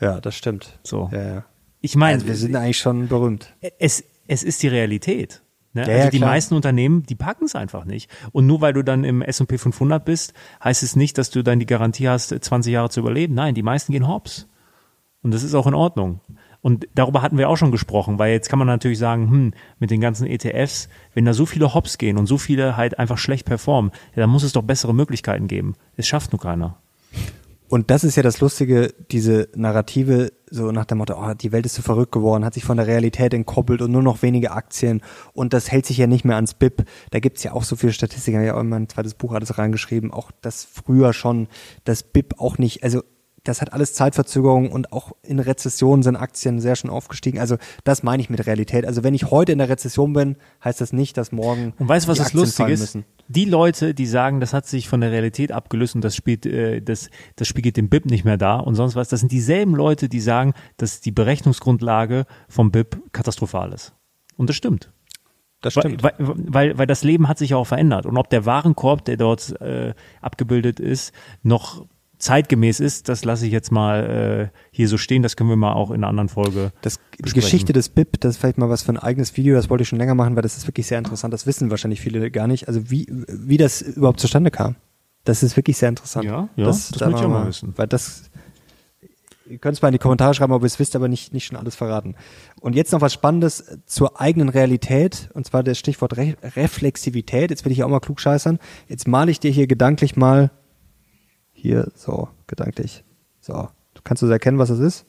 Ja, das stimmt. So. Ja, ja. Ich meine, Also wir sind eigentlich schon berühmt. es, es ist die Realität. Ne? Ja, also ja, die klar. meisten Unternehmen, die packen es einfach nicht. Und nur weil du dann im S&P 500 bist, heißt es nicht, dass du dann die Garantie hast, 20 Jahre zu überleben. Nein, die meisten gehen hops. Und das ist auch in Ordnung. Und darüber hatten wir auch schon gesprochen, weil jetzt kann man natürlich sagen, hm, mit den ganzen ETFs, wenn da so viele Hops gehen und so viele halt einfach schlecht performen, ja, dann muss es doch bessere Möglichkeiten geben. Es schafft nur keiner. Und das ist ja das Lustige, diese Narrative, so nach dem Motto, oh, die Welt ist so verrückt geworden, hat sich von der Realität entkoppelt und nur noch wenige Aktien. Und das hält sich ja nicht mehr ans BIP. Da gibt's ja auch so viele Statistiken, ich auch in mein zweites Buch alles reingeschrieben, auch das früher schon das BIP auch nicht, also das hat alles Zeitverzögerung und auch in Rezessionen sind Aktien sehr schön aufgestiegen. Also das meine ich mit Realität. Also wenn ich heute in der Rezession bin, heißt das nicht, dass morgen Und weißt du, was das lustig ist? müssen. Die Leute, die sagen, das hat sich von der Realität abgelöst und das spielt, äh, das, das spiegelt den BIP nicht mehr da und sonst was, das sind dieselben Leute, die sagen, dass die Berechnungsgrundlage vom BIP katastrophal ist. Und das stimmt. Das Weil, weil, weil, weil das Leben hat sich ja auch verändert. Und ob der Warenkorb, der dort äh, abgebildet ist, noch zeitgemäß ist, das lasse ich jetzt mal äh, hier so stehen. Das können wir mal auch in einer anderen Folge. Das, die. Geschichte des BIP, das ist vielleicht mal was für ein eigenes Video, das wollte ich schon länger machen, weil das ist wirklich sehr interessant. Das wissen wahrscheinlich viele gar nicht. Also wie, wie das überhaupt zustande kam. Das ist wirklich sehr interessant. Ja, ja, das da möchte ich auch mal wissen. Weil das, ihr könnt es mal in die Kommentare schreiben, ob ihr es wisst, aber nicht, nicht schon alles verraten. Und jetzt noch was Spannendes zur eigenen Realität, und zwar das Stichwort Re Reflexivität. Jetzt will ich auch mal klug scheißern. Jetzt male ich dir hier gedanklich mal, hier, so, gedanklich. So, kannst du erkennen, was das ist?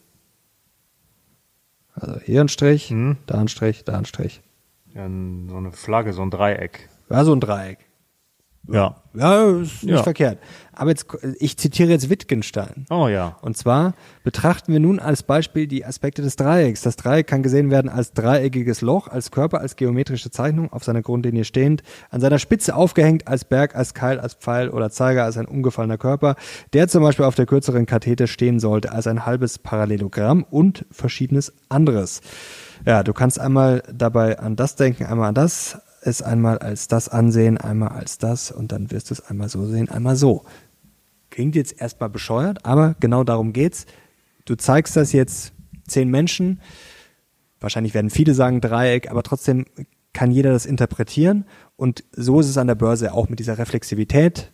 Also hier ein Strich, Hm. da ein Strich, da ein Strich. Ja, so eine Flagge, so ein Dreieck. Ja, so ein Dreieck. Ja. Ja, ist nicht Ja. verkehrt. Aber jetzt, ich zitiere jetzt Wittgenstein. Oh ja. Und zwar betrachten wir nun als Beispiel die Aspekte des Dreiecks. Das Dreieck kann gesehen werden als dreieckiges Loch, als Körper, als geometrische Zeichnung auf seiner Grundlinie stehend, an seiner Spitze aufgehängt, als Berg, als Keil, als Pfeil oder Zeiger, als ein umgefallener Körper, der zum Beispiel auf der kürzeren Kathete stehen sollte, als ein halbes Parallelogramm und verschiedenes anderes. Ja, du kannst einmal dabei an das denken, einmal an das, es einmal als das ansehen, einmal als das und dann wirst du es einmal so sehen, einmal so. Klingt jetzt erstmal bescheuert, aber genau darum geht's. Du zeigst das jetzt zehn Menschen. Wahrscheinlich werden viele sagen Dreieck, aber trotzdem kann jeder das interpretieren. Und so ist es an der Börse auch mit dieser Reflexivität.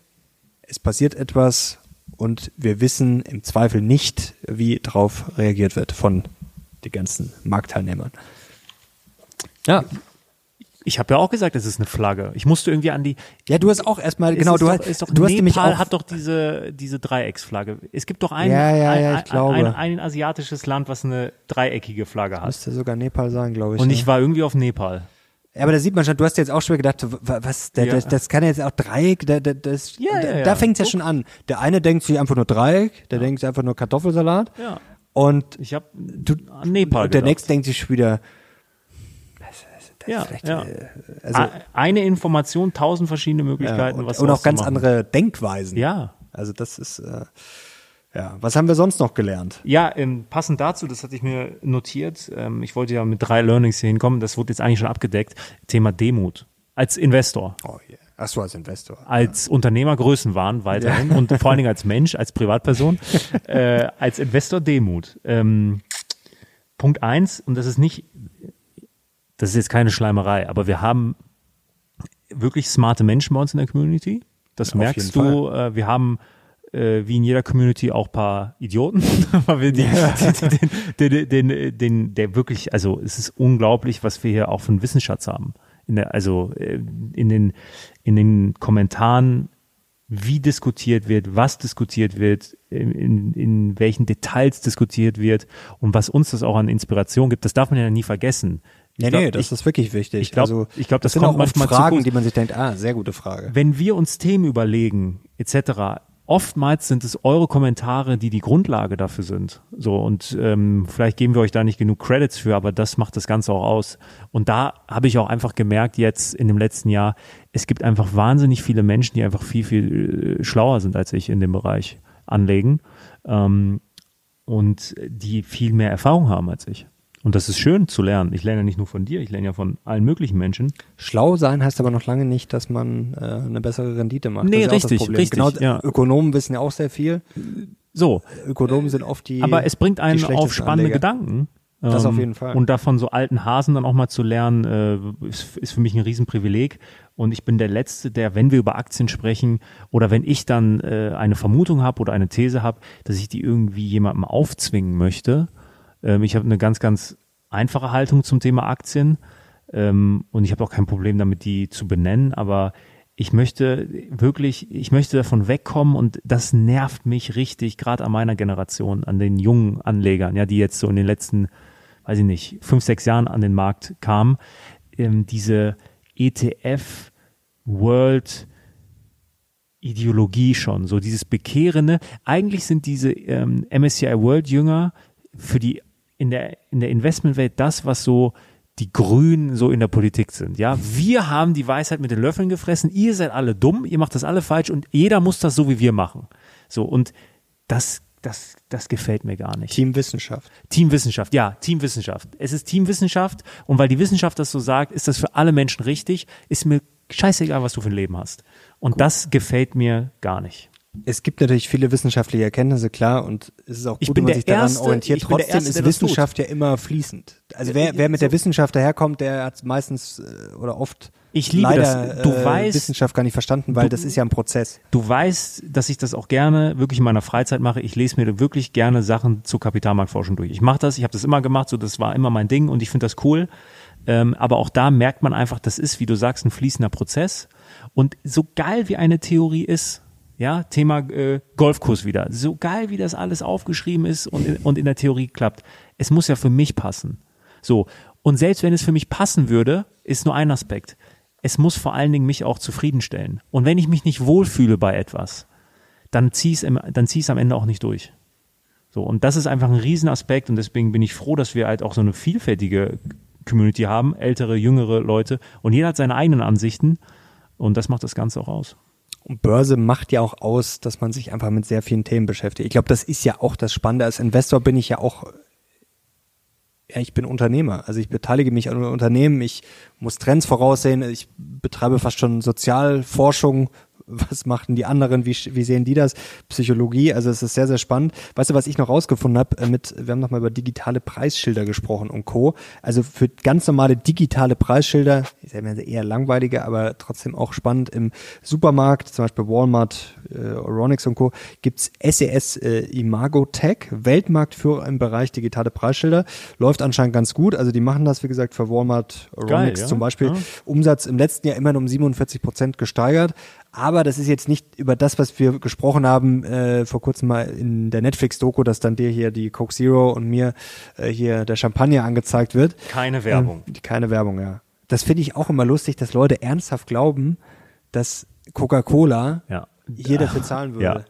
Es passiert etwas und wir wissen im Zweifel nicht, wie darauf reagiert wird von den ganzen Marktteilnehmern. Ja, Ich habe ja auch gesagt, es ist eine Flagge. Ich musste irgendwie an die. ja, du hast auch erstmal, genau, es du, doch, hast, doch, du hast Nepal nämlich auch, hat doch diese, diese Dreiecksflagge. Es gibt doch ein, Ja, ja, ja, ein, ich glaube. ein, ein, ein asiatisches Land, was eine dreieckige Flagge hat. müsste sogar Nepal sein, glaube ich. Und ja. ich war irgendwie auf Nepal. Ja, aber da sieht man schon, du hast jetzt auch schon gedacht, wa- was, der, Ja. das, das kann jetzt auch Dreieck, da, da, das, Ja, da, ja, ja. da fängt's ja Guck. schon an. Der eine denkt sich einfach nur Dreieck, der denkt sich einfach nur Kartoffelsalat. Ja. Und Ich du, an Nepal und der gedacht. nächste denkt sich wieder, das, das, das Ja, ja. äh, also, eine Information, tausend verschiedene ja, Möglichkeiten, und, was und auch ganz andere Denkweisen. Ja. Also das ist, äh, ja, was haben wir sonst noch gelernt? Ja, ähm, passend dazu, das hatte ich mir notiert. Ähm, ich wollte ja mit drei Learnings hier hinkommen. Das wurde jetzt eigentlich schon abgedeckt. Thema Demut. Als Investor, Oh, yeah. Ach so, als Investor. als Unternehmer Größenwahn weiterhin und vor allen Dingen als Mensch, als Privatperson, (laughs) äh, als Investor Demut. Ähm, Punkt eins, und das ist nicht, das ist jetzt keine Schleimerei, aber wir haben wirklich smarte Menschen bei uns in der Community. Das Ja, merkst du. Äh, wir haben äh, wie in jeder Community auch paar Idioten, (laughs) weil wir die, den, den, den, den, den, der wirklich, also es ist unglaublich, was wir hier auch für einen Wissensschatz haben. In der, also äh, in den, in den Kommentaren, wie diskutiert wird, was diskutiert wird, in, in, in welchen Details diskutiert wird und was uns das auch an Inspiration gibt, das darf man ja nie vergessen. Nee, glaub, nee, das ich, ist wirklich wichtig. ich glaub- also, ich glaub, das sind kommt auch oft Fragen, die man sich denkt, ah, sehr gute Frage. wenn wir uns Themen überlegen, etc., oftmals sind es eure Kommentare, die die Grundlage dafür sind. So, und ähm, vielleicht geben wir euch da nicht genug Credits für, aber das macht das Ganze auch aus. Und da habe ich auch einfach gemerkt, jetzt in dem letzten Jahr, es gibt einfach wahnsinnig viele Menschen, die einfach viel, viel äh, schlauer sind als ich in dem Bereich anlegen. Ähm, und die viel mehr Erfahrung haben als ich. Und das ist schön zu lernen. Ich lerne ja nicht nur von dir, ich lerne ja von allen möglichen Menschen. Schlau sein heißt aber noch lange nicht, dass man äh, eine bessere Rendite macht. Nee, das ist ja auch das richtig, richtig, Genau, ja. Ökonomen wissen ja auch sehr viel. So, Ökonomen sind oft die. Aber es bringt einen auf spannende Anleger. Gedanken. Das auf Ähm, jeden Fall. Und davon so alten Hasen dann auch mal zu lernen, äh, ist, ist für mich ein Riesenprivileg. Und ich bin der Letzte, der, wenn wir über Aktien sprechen oder wenn ich dann äh, eine Vermutung habe oder eine These habe, dass ich die irgendwie jemandem aufzwingen möchte. Ähm, ich habe eine ganz, ganz einfache Haltung zum Thema Aktien ähm, und ich habe auch kein Problem damit, die zu benennen, aber ich möchte wirklich, ich möchte davon wegkommen und das nervt mich richtig, gerade an meiner Generation, an den jungen Anlegern, ja, die jetzt so in den letzten, weiß ich nicht, fünf, sechs Jahren an den Markt kamen, ähm, diese ETF World Ideologie schon, so dieses Bekehrende. Eigentlich sind diese ähm, MSCI World Jünger für die in der in der Investmentwelt das, was so die Grünen so in der Politik sind. Ja, wir haben die Weisheit mit den Löffeln gefressen. Ihr seid alle dumm, ihr macht das alle falsch und jeder muss das so wie wir machen. So und das das das gefällt mir gar nicht. Teamwissenschaft. Teamwissenschaft, ja, Teamwissenschaft. Es ist Teamwissenschaft und weil die Wissenschaft das so sagt, ist das für alle Menschen richtig. Ist mir scheißegal, was du für ein Leben hast. Und das gefällt mir gar nicht. Es gibt natürlich viele wissenschaftliche Erkenntnisse, klar, und es ist auch Ich gut, bin wenn man sich daran Erste- orientiert. Trotzdem Erste, ist. Wissenschaft ja immer fließend. Also wer, wer mit der Wissenschaft daherkommt, der hat meistens äh, oder oft Ich liebe leider das. Du äh, weißt- Wissenschaft gar nicht verstanden, weil das ist ja ein Prozess. Du weißt, dass ich das auch gerne wirklich in meiner Freizeit mache. Ich lese mir wirklich gerne Sachen zur Kapitalmarktforschung durch. Ich mache das, ich habe das immer gemacht, so das war immer mein Ding und ich finde das cool. Ähm, aber auch da merkt man einfach, das ist, wie du sagst, ein fließender Prozess. Und so geil wie eine Theorie ist, ja, Thema äh, Golfkurs wieder, so geil wie das alles aufgeschrieben ist und in, und in der Theorie klappt, es muss ja für mich passen. So. Und selbst wenn es für mich passen würde, ist nur ein Aspekt. Es muss vor allen Dingen mich auch zufriedenstellen. Und wenn ich mich nicht wohlfühle bei etwas, dann zieh es im- dann zieh es am Ende auch nicht durch. So, und das ist einfach ein Riesenaspekt und deswegen bin ich froh, dass wir halt auch so eine vielfältige Community haben, ältere, jüngere Leute und jeder hat seine eigenen Ansichten und das macht das Ganze auch aus. Und Börse macht ja auch aus, dass man sich einfach mit sehr vielen Themen beschäftigt. Ich glaube, das ist ja auch das Spannende. Als Investor bin ich ja auch, ja, ich bin Unternehmer. Also ich beteilige mich an Unternehmen, ich muss Trends voraussehen, ich betreibe fast schon Sozialforschung. Was machten die anderen? Wie, wie sehen die das? Psychologie, also es ist sehr, sehr spannend. Weißt du, was ich noch rausgefunden habe? Äh, Mit, wir haben noch mal über digitale Preisschilder gesprochen und Co. Also für ganz normale digitale Preisschilder, ist ja eher langweilige, aber trotzdem auch spannend im Supermarkt, zum Beispiel Walmart, äh, Oronix und Co. gibt's SES äh, Imago Tech, Weltmarktführer im Bereich digitale Preisschilder. Läuft anscheinend ganz gut. Also die machen das, wie gesagt, für Walmart, Oronix ja. zum Beispiel. Ja. Umsatz im letzten Jahr immerhin um 47 Prozent gesteigert. Aber das ist jetzt nicht über das, was wir gesprochen haben, äh, vor kurzem mal in der Netflix-Doku, dass dann dir hier die Coke Zero und mir äh, hier der Champagner angezeigt wird. Keine Werbung. Ähm, keine Werbung, ja. Das finde ich auch immer lustig, dass Leute ernsthaft glauben, dass Coca-Cola Ja. hier dafür zahlen würde. Ja.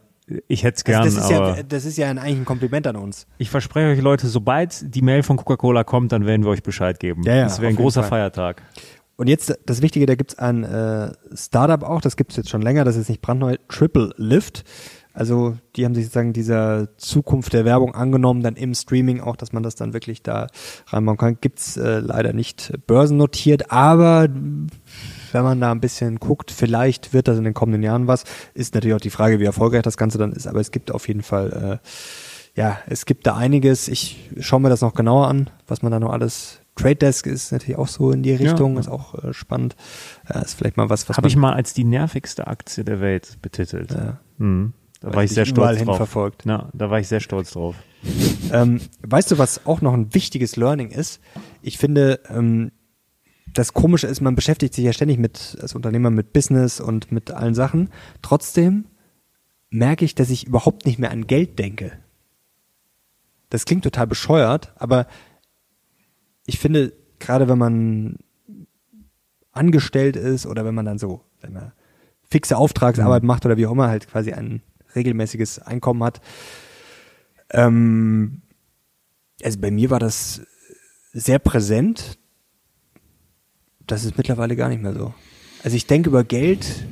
Ich hätte es gern, Also das, ist aber ja, das ist ja ein, eigentlich ein Kompliment an uns. ich verspreche euch Leute, sobald die Mail von Coca-Cola kommt, dann werden wir euch Bescheid geben. Ja, ja, das wäre ein großer Fall. Feiertag. Und jetzt das Wichtige, da gibt's ein äh, Startup auch, das gibt's jetzt schon länger, das ist nicht brandneu, Triple Lift. Also die haben sich sozusagen dieser Zukunft der Werbung angenommen, dann im Streaming auch, dass man das dann wirklich da reinbauen kann. Gibt's äh, leider nicht börsennotiert, aber wenn man da ein bisschen guckt, vielleicht wird das in den kommenden Jahren was. Ist natürlich auch die Frage, wie erfolgreich das Ganze dann ist, aber es gibt auf jeden Fall, äh, ja, es gibt da einiges. Ich schaue mir das noch genauer an, was man da noch alles Trade Desk ist natürlich auch so in die Richtung, Ja. ist auch äh, spannend. Ja, ist vielleicht mal was, was Habe ich mal als die nervigste Aktie der Welt betitelt. Ja. Mhm. Da Weil war ich sehr stolz drauf. verfolgt. Ja, da war ich sehr stolz drauf. Ähm, weißt du, was auch noch ein wichtiges Learning ist? Ich finde, ähm, das Komische ist, man beschäftigt sich ja ständig mit, als Unternehmer mit Business und mit allen Sachen. Trotzdem merke ich, dass ich überhaupt nicht mehr an Geld denke. Das klingt total bescheuert, aber ich finde, gerade wenn man angestellt ist oder wenn man dann so, wenn man fixe Auftragsarbeit macht oder wie auch immer, halt quasi ein regelmäßiges Einkommen hat, ähm, also bei mir war das sehr präsent. Das ist mittlerweile gar nicht mehr so. Also ich denke über Geld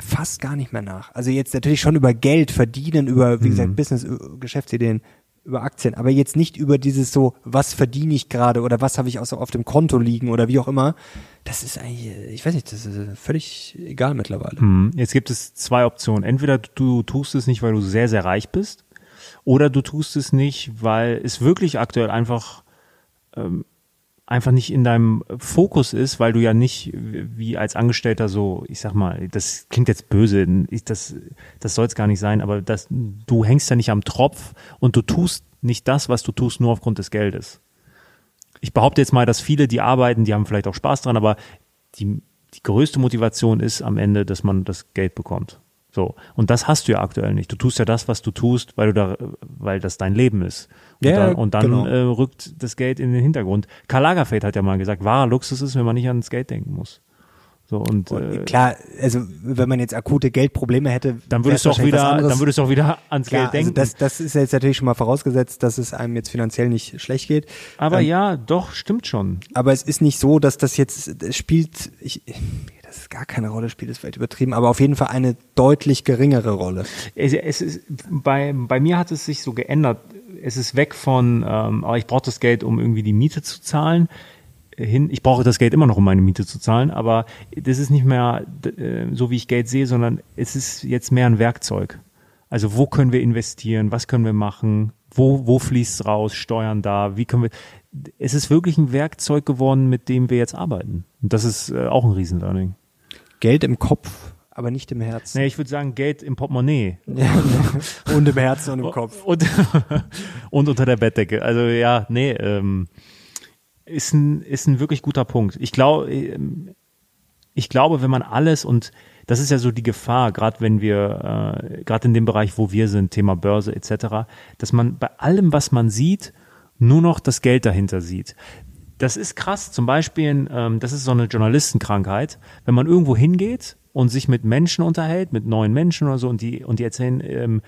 fast gar nicht mehr nach. Also jetzt natürlich schon über Geld verdienen, über, wie gesagt, Business, über Geschäftsideen, über Aktien, aber jetzt nicht über dieses so, was verdiene ich gerade oder was habe ich so auf dem Konto liegen oder wie auch immer. Das ist eigentlich, äh, ich weiß nicht, das ist völlig egal mittlerweile. Mhm. Jetzt gibt es zwei Optionen. Entweder du tust es nicht, weil du sehr, sehr reich bist, oder du tust es nicht, weil es wirklich aktuell einfach ähm, einfach nicht in deinem Fokus ist, weil du ja nicht wie als Angestellter so, ich sag mal, das klingt jetzt böse, ich, das, das soll es gar nicht sein, aber das, du hängst ja nicht am Tropf und du tust nicht das, was du tust, nur aufgrund des Geldes. Ich behaupte jetzt mal, dass viele, die arbeiten, die haben vielleicht auch Spaß dran, aber die, die größte Motivation ist am Ende, dass man das Geld bekommt. So. Und das hast du ja aktuell nicht. Du tust ja das, was du tust, weil du da, weil das dein Leben ist. Und Ja, dann, und dann genau. äh, rückt das Geld in den Hintergrund. Karl Lagerfeld hat ja mal gesagt, wahrer Luxus ist, wenn man nicht ans Geld denken muss. So, und, äh, Klar, also wenn man jetzt akute Geldprobleme hätte, dann würdest du auch wieder, dann würdest du auch wieder ans Klar, Geld denken. Also das, das ist jetzt natürlich schon mal vorausgesetzt, dass es einem jetzt finanziell nicht schlecht geht. aber ähm, ja, doch, stimmt schon. Aber es ist nicht so, dass das jetzt es spielt, ich, dass es gar keine Rolle spielt, ist vielleicht übertrieben, aber auf jeden Fall eine deutlich geringere Rolle. Es, es ist, bei, bei mir hat es sich so geändert. Es ist weg von, ähm, aber ich brauche das Geld, um irgendwie die Miete zu zahlen, hin, ich brauche das Geld immer noch, um meine Miete zu zahlen, aber das ist nicht mehr äh, so, wie ich Geld sehe, sondern es ist jetzt mehr ein Werkzeug. Also wo können wir investieren, was können wir machen, wo, wo fließt raus, Steuern da, wie können wir. Es ist wirklich ein Werkzeug geworden, mit dem wir jetzt arbeiten. Und das ist äh, auch ein Riesenlearning. Geld im Kopf, aber nicht im Herzen. Nee, ich würde sagen, Geld im Portemonnaie. (laughs) und im Herzen und im Kopf. Und, (laughs) und unter der Bettdecke. Also ja, nee, ähm, ist ein, ist ein wirklich guter Punkt. Ich glaube, ich glaube, wenn man alles und das ist ja so die Gefahr, gerade wenn wir, äh, gerade in dem Bereich, wo wir sind, Thema Börse etc., dass man bei allem, was man sieht, nur noch das Geld dahinter sieht. Das ist krass. Zum Beispiel, ähm, das ist so eine Journalistenkrankheit. Wenn man irgendwo hingeht und sich mit Menschen unterhält, mit neuen Menschen oder so, und die, und die erzählen ähm,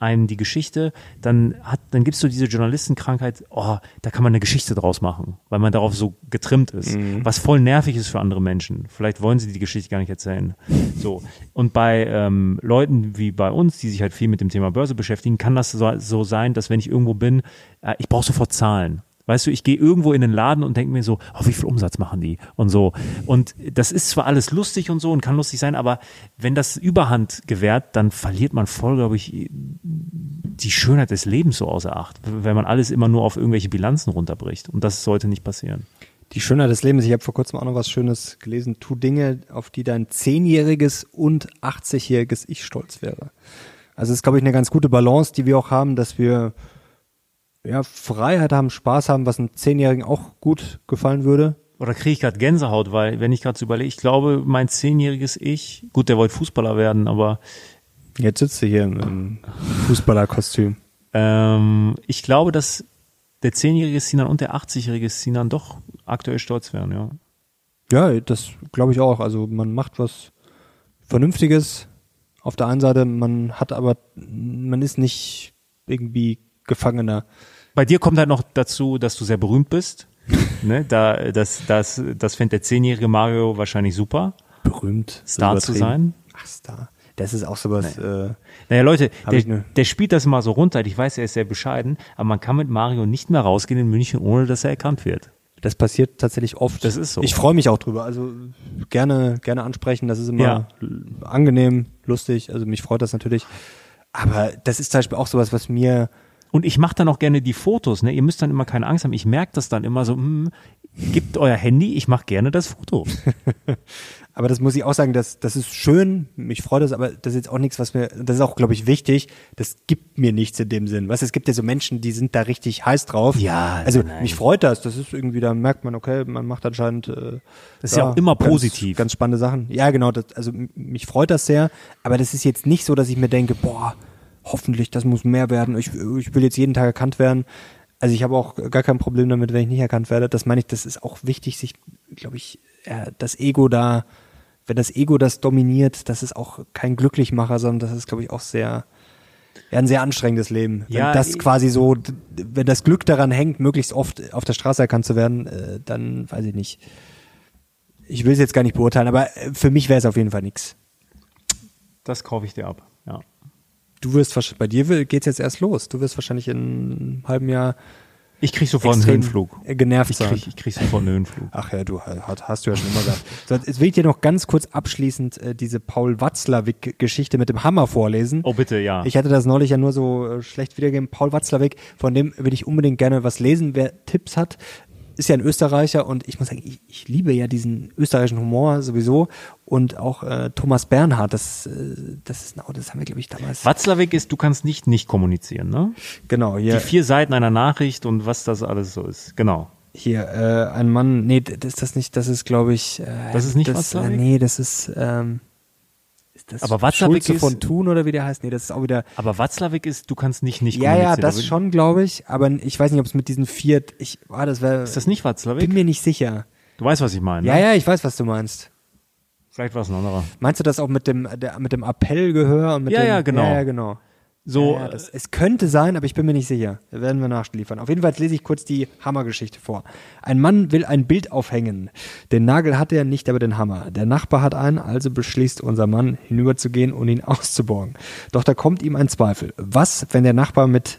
einem die Geschichte, dann hat, dann gibt's so diese Journalistenkrankheit, oh, da kann man eine Geschichte draus machen, weil man darauf so getrimmt ist, was voll nervig ist für andere Menschen. Vielleicht wollen sie die Geschichte gar nicht erzählen. So. Und bei ähm, Leuten wie bei uns, die sich halt viel mit dem Thema Börse beschäftigen, kann das so, so sein, dass wenn ich irgendwo bin, äh, ich brauche sofort Zahlen. Weißt du, ich gehe irgendwo in den Laden und denke mir so, oh, wie viel Umsatz machen die? Und so. Und das ist zwar alles lustig und so und kann lustig sein, aber wenn das Überhand gewährt, dann verliert man voll, glaube ich, die Schönheit des Lebens so außer Acht, wenn man alles immer nur auf irgendwelche Bilanzen runterbricht. Und das sollte nicht passieren. Die Schönheit des Lebens, ich habe vor kurzem auch noch was Schönes gelesen. Tu Dinge, auf die dein zehnjähriges und 80-jähriges Ich stolz wäre. Also es ist, glaube ich, eine ganz gute Balance, die wir auch haben, dass wir ja, Freiheit haben, Spaß haben, was einem Zehnjährigen auch gut gefallen würde. Oder kriege ich gerade Gänsehaut, weil wenn ich gerade so überlege, ich glaube, mein zehnjähriges Ich, gut, der wollte Fußballer werden, aber Jetzt sitzt du hier im, im Fußballerkostüm. ähm, ich glaube, dass der zehnjährige Sinan und der 80-jährige Sinan doch aktuell stolz wären, ja. Ja, das glaube ich auch. Also man macht was Vernünftiges auf der einen Seite, man hat aber, man ist nicht irgendwie Gefangener. Bei dir kommt halt noch dazu, dass du sehr berühmt bist. (laughs) ne? da, das, das, das fände der zehnjährige Mario wahrscheinlich super, Berühmt. Star zu sein. Ach, Star. Das ist auch sowas, äh, Naja, Leute, der, ne- der spielt das mal so runter. Ich weiß, er ist sehr bescheiden, aber man kann mit Mario nicht mehr rausgehen in München, ohne dass er erkannt wird. das passiert tatsächlich oft. Das ist so. Ich freue mich auch drüber. Also gerne, gerne ansprechen. Das ist immer Ja. angenehm, lustig. Also mich freut das natürlich. Aber das ist zum Beispiel auch sowas, was mir Und ich mache dann auch gerne die Fotos. Ne? Ihr müsst dann immer keine Angst haben. Ich merke das dann immer so, hm, gebt euer Handy, ich mache gerne das Foto. (laughs) Aber das muss ich auch sagen, das, das ist schön, mich freut das, aber das ist jetzt auch nichts, was mir, das ist auch, glaube ich, wichtig, das gibt mir nichts in dem Sinn. Du, es gibt ja so Menschen, die sind da richtig heiß drauf. Ja, Also nein. mich freut das, das ist irgendwie, da merkt man, okay, man macht anscheinend äh, Das ist ja auch immer ganz, positiv. Ganz spannende Sachen. Ja, genau, das, also mich freut das sehr, aber das ist jetzt nicht so, dass ich mir denke, boah, hoffentlich, das muss mehr werden, ich, ich will jetzt jeden Tag erkannt werden. Also ich habe auch gar kein Problem damit, wenn ich nicht erkannt werde. Das meine ich, das ist auch wichtig, sich, glaube ich, das Ego da, wenn das Ego das dominiert, das ist auch kein Glücklichmacher, sondern das ist, glaube ich, auch sehr, ja, ein sehr anstrengendes Leben. Wenn Ja, das quasi so, wenn das Glück daran hängt, möglichst oft auf der Straße erkannt zu werden, äh, dann weiß ich nicht. Ich will es jetzt gar nicht beurteilen, aber äh, für mich wäre es auf jeden Fall nichts. Das kaufe ich dir ab. Du wirst wahrscheinlich, bei dir geht's jetzt erst los. Du wirst wahrscheinlich in einem halben Jahr Ich krieg sofort einen Höhenflug. äh, genervt Ich sein. krieg, ich krieg sofort einen Höhenflug. Ach ja, du hast, hast du ja schon immer gehabt. So, jetzt will ich dir noch ganz kurz abschließend äh, diese Paul Watzlawick-Geschichte mit dem Hammer vorlesen. Oh, bitte, ja. Ich hatte das neulich ja nur so äh, schlecht wiedergegeben. Paul Watzlawick, von dem will ich unbedingt gerne was lesen. Wer Tipps hat, ist ja ein Österreicher und ich muss sagen, ich, ich liebe ja diesen österreichischen Humor sowieso und auch äh, Thomas Bernhard, das, äh, das ist, oh, das haben wir, glaube ich, damals. Watzlawick ist, du kannst nicht nicht kommunizieren, ne? Genau, hier. Die vier Seiten einer Nachricht und was das alles so ist. Genau. Hier, äh, ein Mann, nee, das ist das nicht, das ist, glaube ich. Äh, Das ist nicht das, Watzlawick? äh, Nee, das ist, ähm, ist das Aber Watzlawick Schulze ist- von Thun oder wie der heißt? Nee, das ist auch wieder. Aber Watzlawick ist, du kannst nicht nicht Ja, ja, das schon, glaube ich, aber ich weiß nicht, ob es mit diesen vier, ich, ah, das wäre, Ist das nicht Watzlawick? bin mir nicht sicher. Du weißt, was ich meine. Ja, ne? ja, ich weiß, was du meinst. Vielleicht war es ein anderer. Meinst du das auch mit dem, der, mit dem Appellgehör und mit Ja, dem, ja, genau. Ja, ja, genau. So, Ja, das, es könnte sein, aber ich bin mir nicht sicher. Da werden wir nachliefern. Auf jeden Fall lese ich kurz die Hammergeschichte vor. Ein Mann will ein Bild aufhängen. Den Nagel hat er nicht, aber den Hammer. Der Nachbar hat einen, also beschließt unser Mann, hinüberzugehen und ihn auszuborgen. Doch da kommt ihm ein Zweifel. Was, wenn der Nachbar mit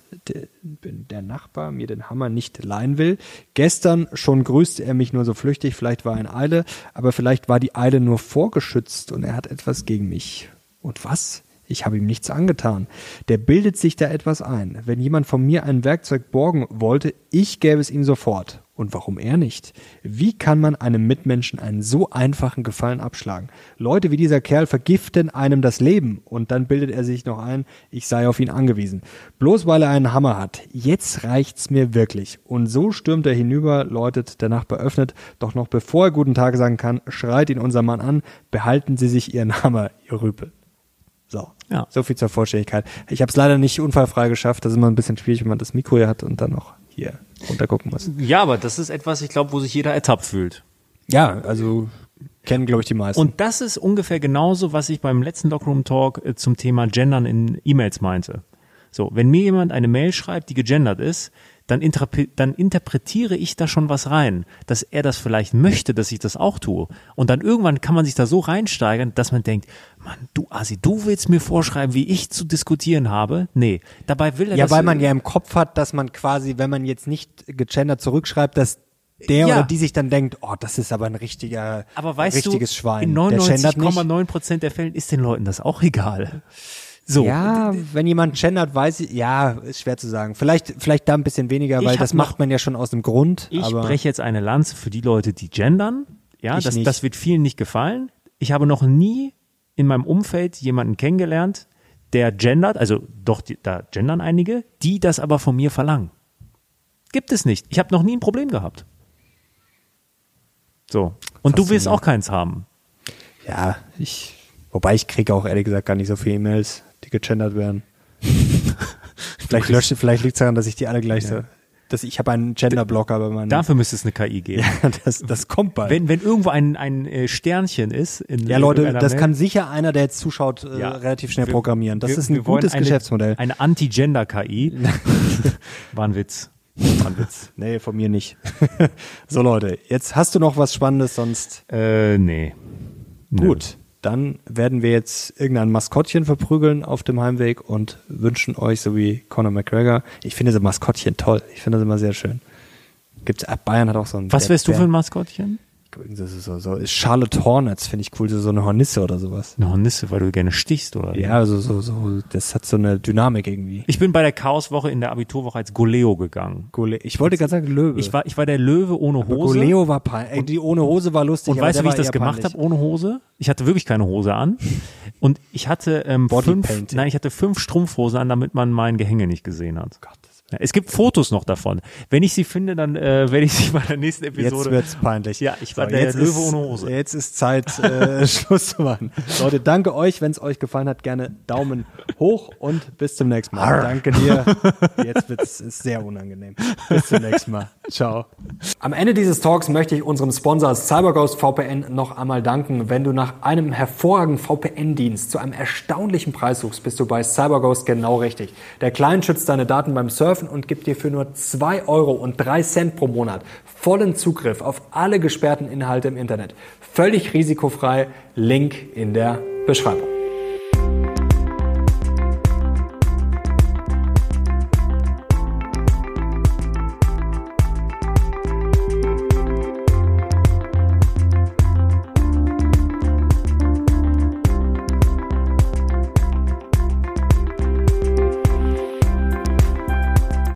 der Nachbar mir den Hammer nicht leihen will? Gestern schon grüßte er mich nur so flüchtig, vielleicht war er in Eile, aber vielleicht war die Eile nur vorgeschützt und er hat etwas gegen mich. Und was? Ich habe ihm nichts angetan. Der bildet sich da etwas ein. Wenn jemand von mir ein Werkzeug borgen wollte, ich gäbe es ihm sofort. Und warum er nicht? Wie kann man einem Mitmenschen einen so einfachen Gefallen abschlagen? Leute wie dieser Kerl vergiften einem das Leben und dann bildet er sich noch ein, ich sei auf ihn angewiesen. Bloß weil er einen Hammer hat. Jetzt reicht's mir wirklich. Und so stürmt er hinüber, läutet, der Nachbar öffnet, doch noch bevor er guten Tag sagen kann, schreit ihn unser Mann an, behalten Sie sich Ihren Hammer, Ihr Rüpel. So. Ja. So viel zur Vorstelligkeit. Ich habe es leider nicht unfallfrei geschafft. Das ist immer ein bisschen schwierig, wenn man das Mikro hier hat und dann noch hier runtergucken muss. Ja, aber das ist etwas, ich glaube, wo sich jeder ertappt fühlt. Ja, also kennen, glaube ich, die meisten. Und das ist ungefähr genauso, was ich beim letzten Lockroom Talk äh, zum Thema Gendern in E-Mails meinte. So, wenn mir jemand eine Mail schreibt, die gegendert ist, dann, dann interpretiere ich da schon was rein, dass er das vielleicht möchte, dass ich das auch tue. Und dann irgendwann kann man sich da so reinsteigern, dass man denkt, Mann, du Asi, du willst mir vorschreiben, wie ich zu diskutieren habe? Nee, dabei will er ja, das weil man ja im Kopf hat, dass man quasi, wenn man jetzt nicht gegendert zurückschreibt, dass der Ja. oder die sich dann denkt, oh, das ist aber ein richtiger, Aber weißt richtiges du, Schwein. in der gendert nicht. 99,9 Prozent der Fällen ist den Leuten das auch egal. So, Ja, wenn jemand gendert, weiß ich, ja, ist schwer zu sagen. Vielleicht, vielleicht da ein bisschen weniger, weil das macht man ja schon aus dem Grund. Ich aber breche jetzt eine Lanze für die Leute, die gendern. Ja, das, nicht. das wird vielen nicht gefallen. Ich habe noch nie in meinem Umfeld jemanden kennengelernt, der gendert, also doch, die, da gendern einige, die das aber von mir verlangen. Gibt es nicht. Ich habe noch nie ein Problem gehabt. So. Und du willst auch keins haben. ja, ich, wobei ich kriege auch ehrlich gesagt gar nicht so viele E-Mails, die gegendert werden. (laughs) vielleicht lösche, vielleicht liegt es daran, dass ich die alle gleich so, dass ich habe einen Genderblocker bei meinen. Dafür müsste es eine KI geben. (laughs) ja, das, das kommt bald. Wenn, wenn irgendwo ein, ein äh, Sternchen ist. In ja, Leute, das Mail- kann sicher einer, der jetzt zuschaut, äh, Ja. relativ schnell Wir- programmieren. Das wir- ist ein gutes eine, Geschäftsmodell. Eine Anti-Gender-KI. (laughs) War ein Witz. War ein Witz. Nee, von mir nicht. so Leute, jetzt hast du noch was Spannendes, sonst Äh, nee. Gut. Dann werden wir jetzt irgendein Maskottchen verprügeln auf dem Heimweg und wünschen euch, so wie Conor McGregor, ich finde so Maskottchen toll. Ich finde das immer sehr schön. Gibt's, äh, Bayern hat auch so ein. Was wärst du für ein Maskottchen? Das ist so, so ist Charlotte Hornets, finde ich cool, so, so eine Hornisse oder sowas. Eine Hornisse, weil du gerne stichst, oder? Ja, also so, so, das hat so eine Dynamik irgendwie. Ich bin bei der Chaoswoche in der Abiturwoche als Goleo gegangen. Gole ich wollte gerade sagen Löwe. Ich war, ich war der Löwe ohne Aber Hose. Goleo war peinlich. Ey, die ohne Hose war lustig. und aber weißt du, wie ich das gemacht habe ohne Hose? Ich hatte wirklich keine Hose an. Und ich hatte ähm, fünf, nein, ich hatte fünf Strumpfhosen an, damit man mein Gehänge nicht gesehen hat. Ja, es gibt Fotos noch davon. Wenn ich sie finde, dann äh, (laughs) werde ich sie bei der nächsten Jetzt Episode. wird's peinlich. Ja, ich war der jetzt Löwe ist, ohne Hose. Jetzt ist Zeit, äh, (laughs) Schluss zu machen. Leute, danke euch. Wenn es euch gefallen hat, gerne Daumen hoch und bis zum nächsten Mal. Danke dir. Jetzt wird's ist sehr unangenehm. Bis zum nächsten Mal. Ciao. Am Ende dieses Talks möchte ich unserem Sponsor CyberGhost VPN noch einmal danken. Wenn du nach einem hervorragenden VPN-Dienst zu einem erstaunlichen Preis suchst, bist du bei CyberGhost genau richtig. Der Client schützt deine Daten beim Surfen und gibt dir für nur 2 Euro und 3 Cent pro Monat vollen Zugriff auf alle gesperrten Inhalte im Internet. Völlig risikofrei. Link in der Beschreibung.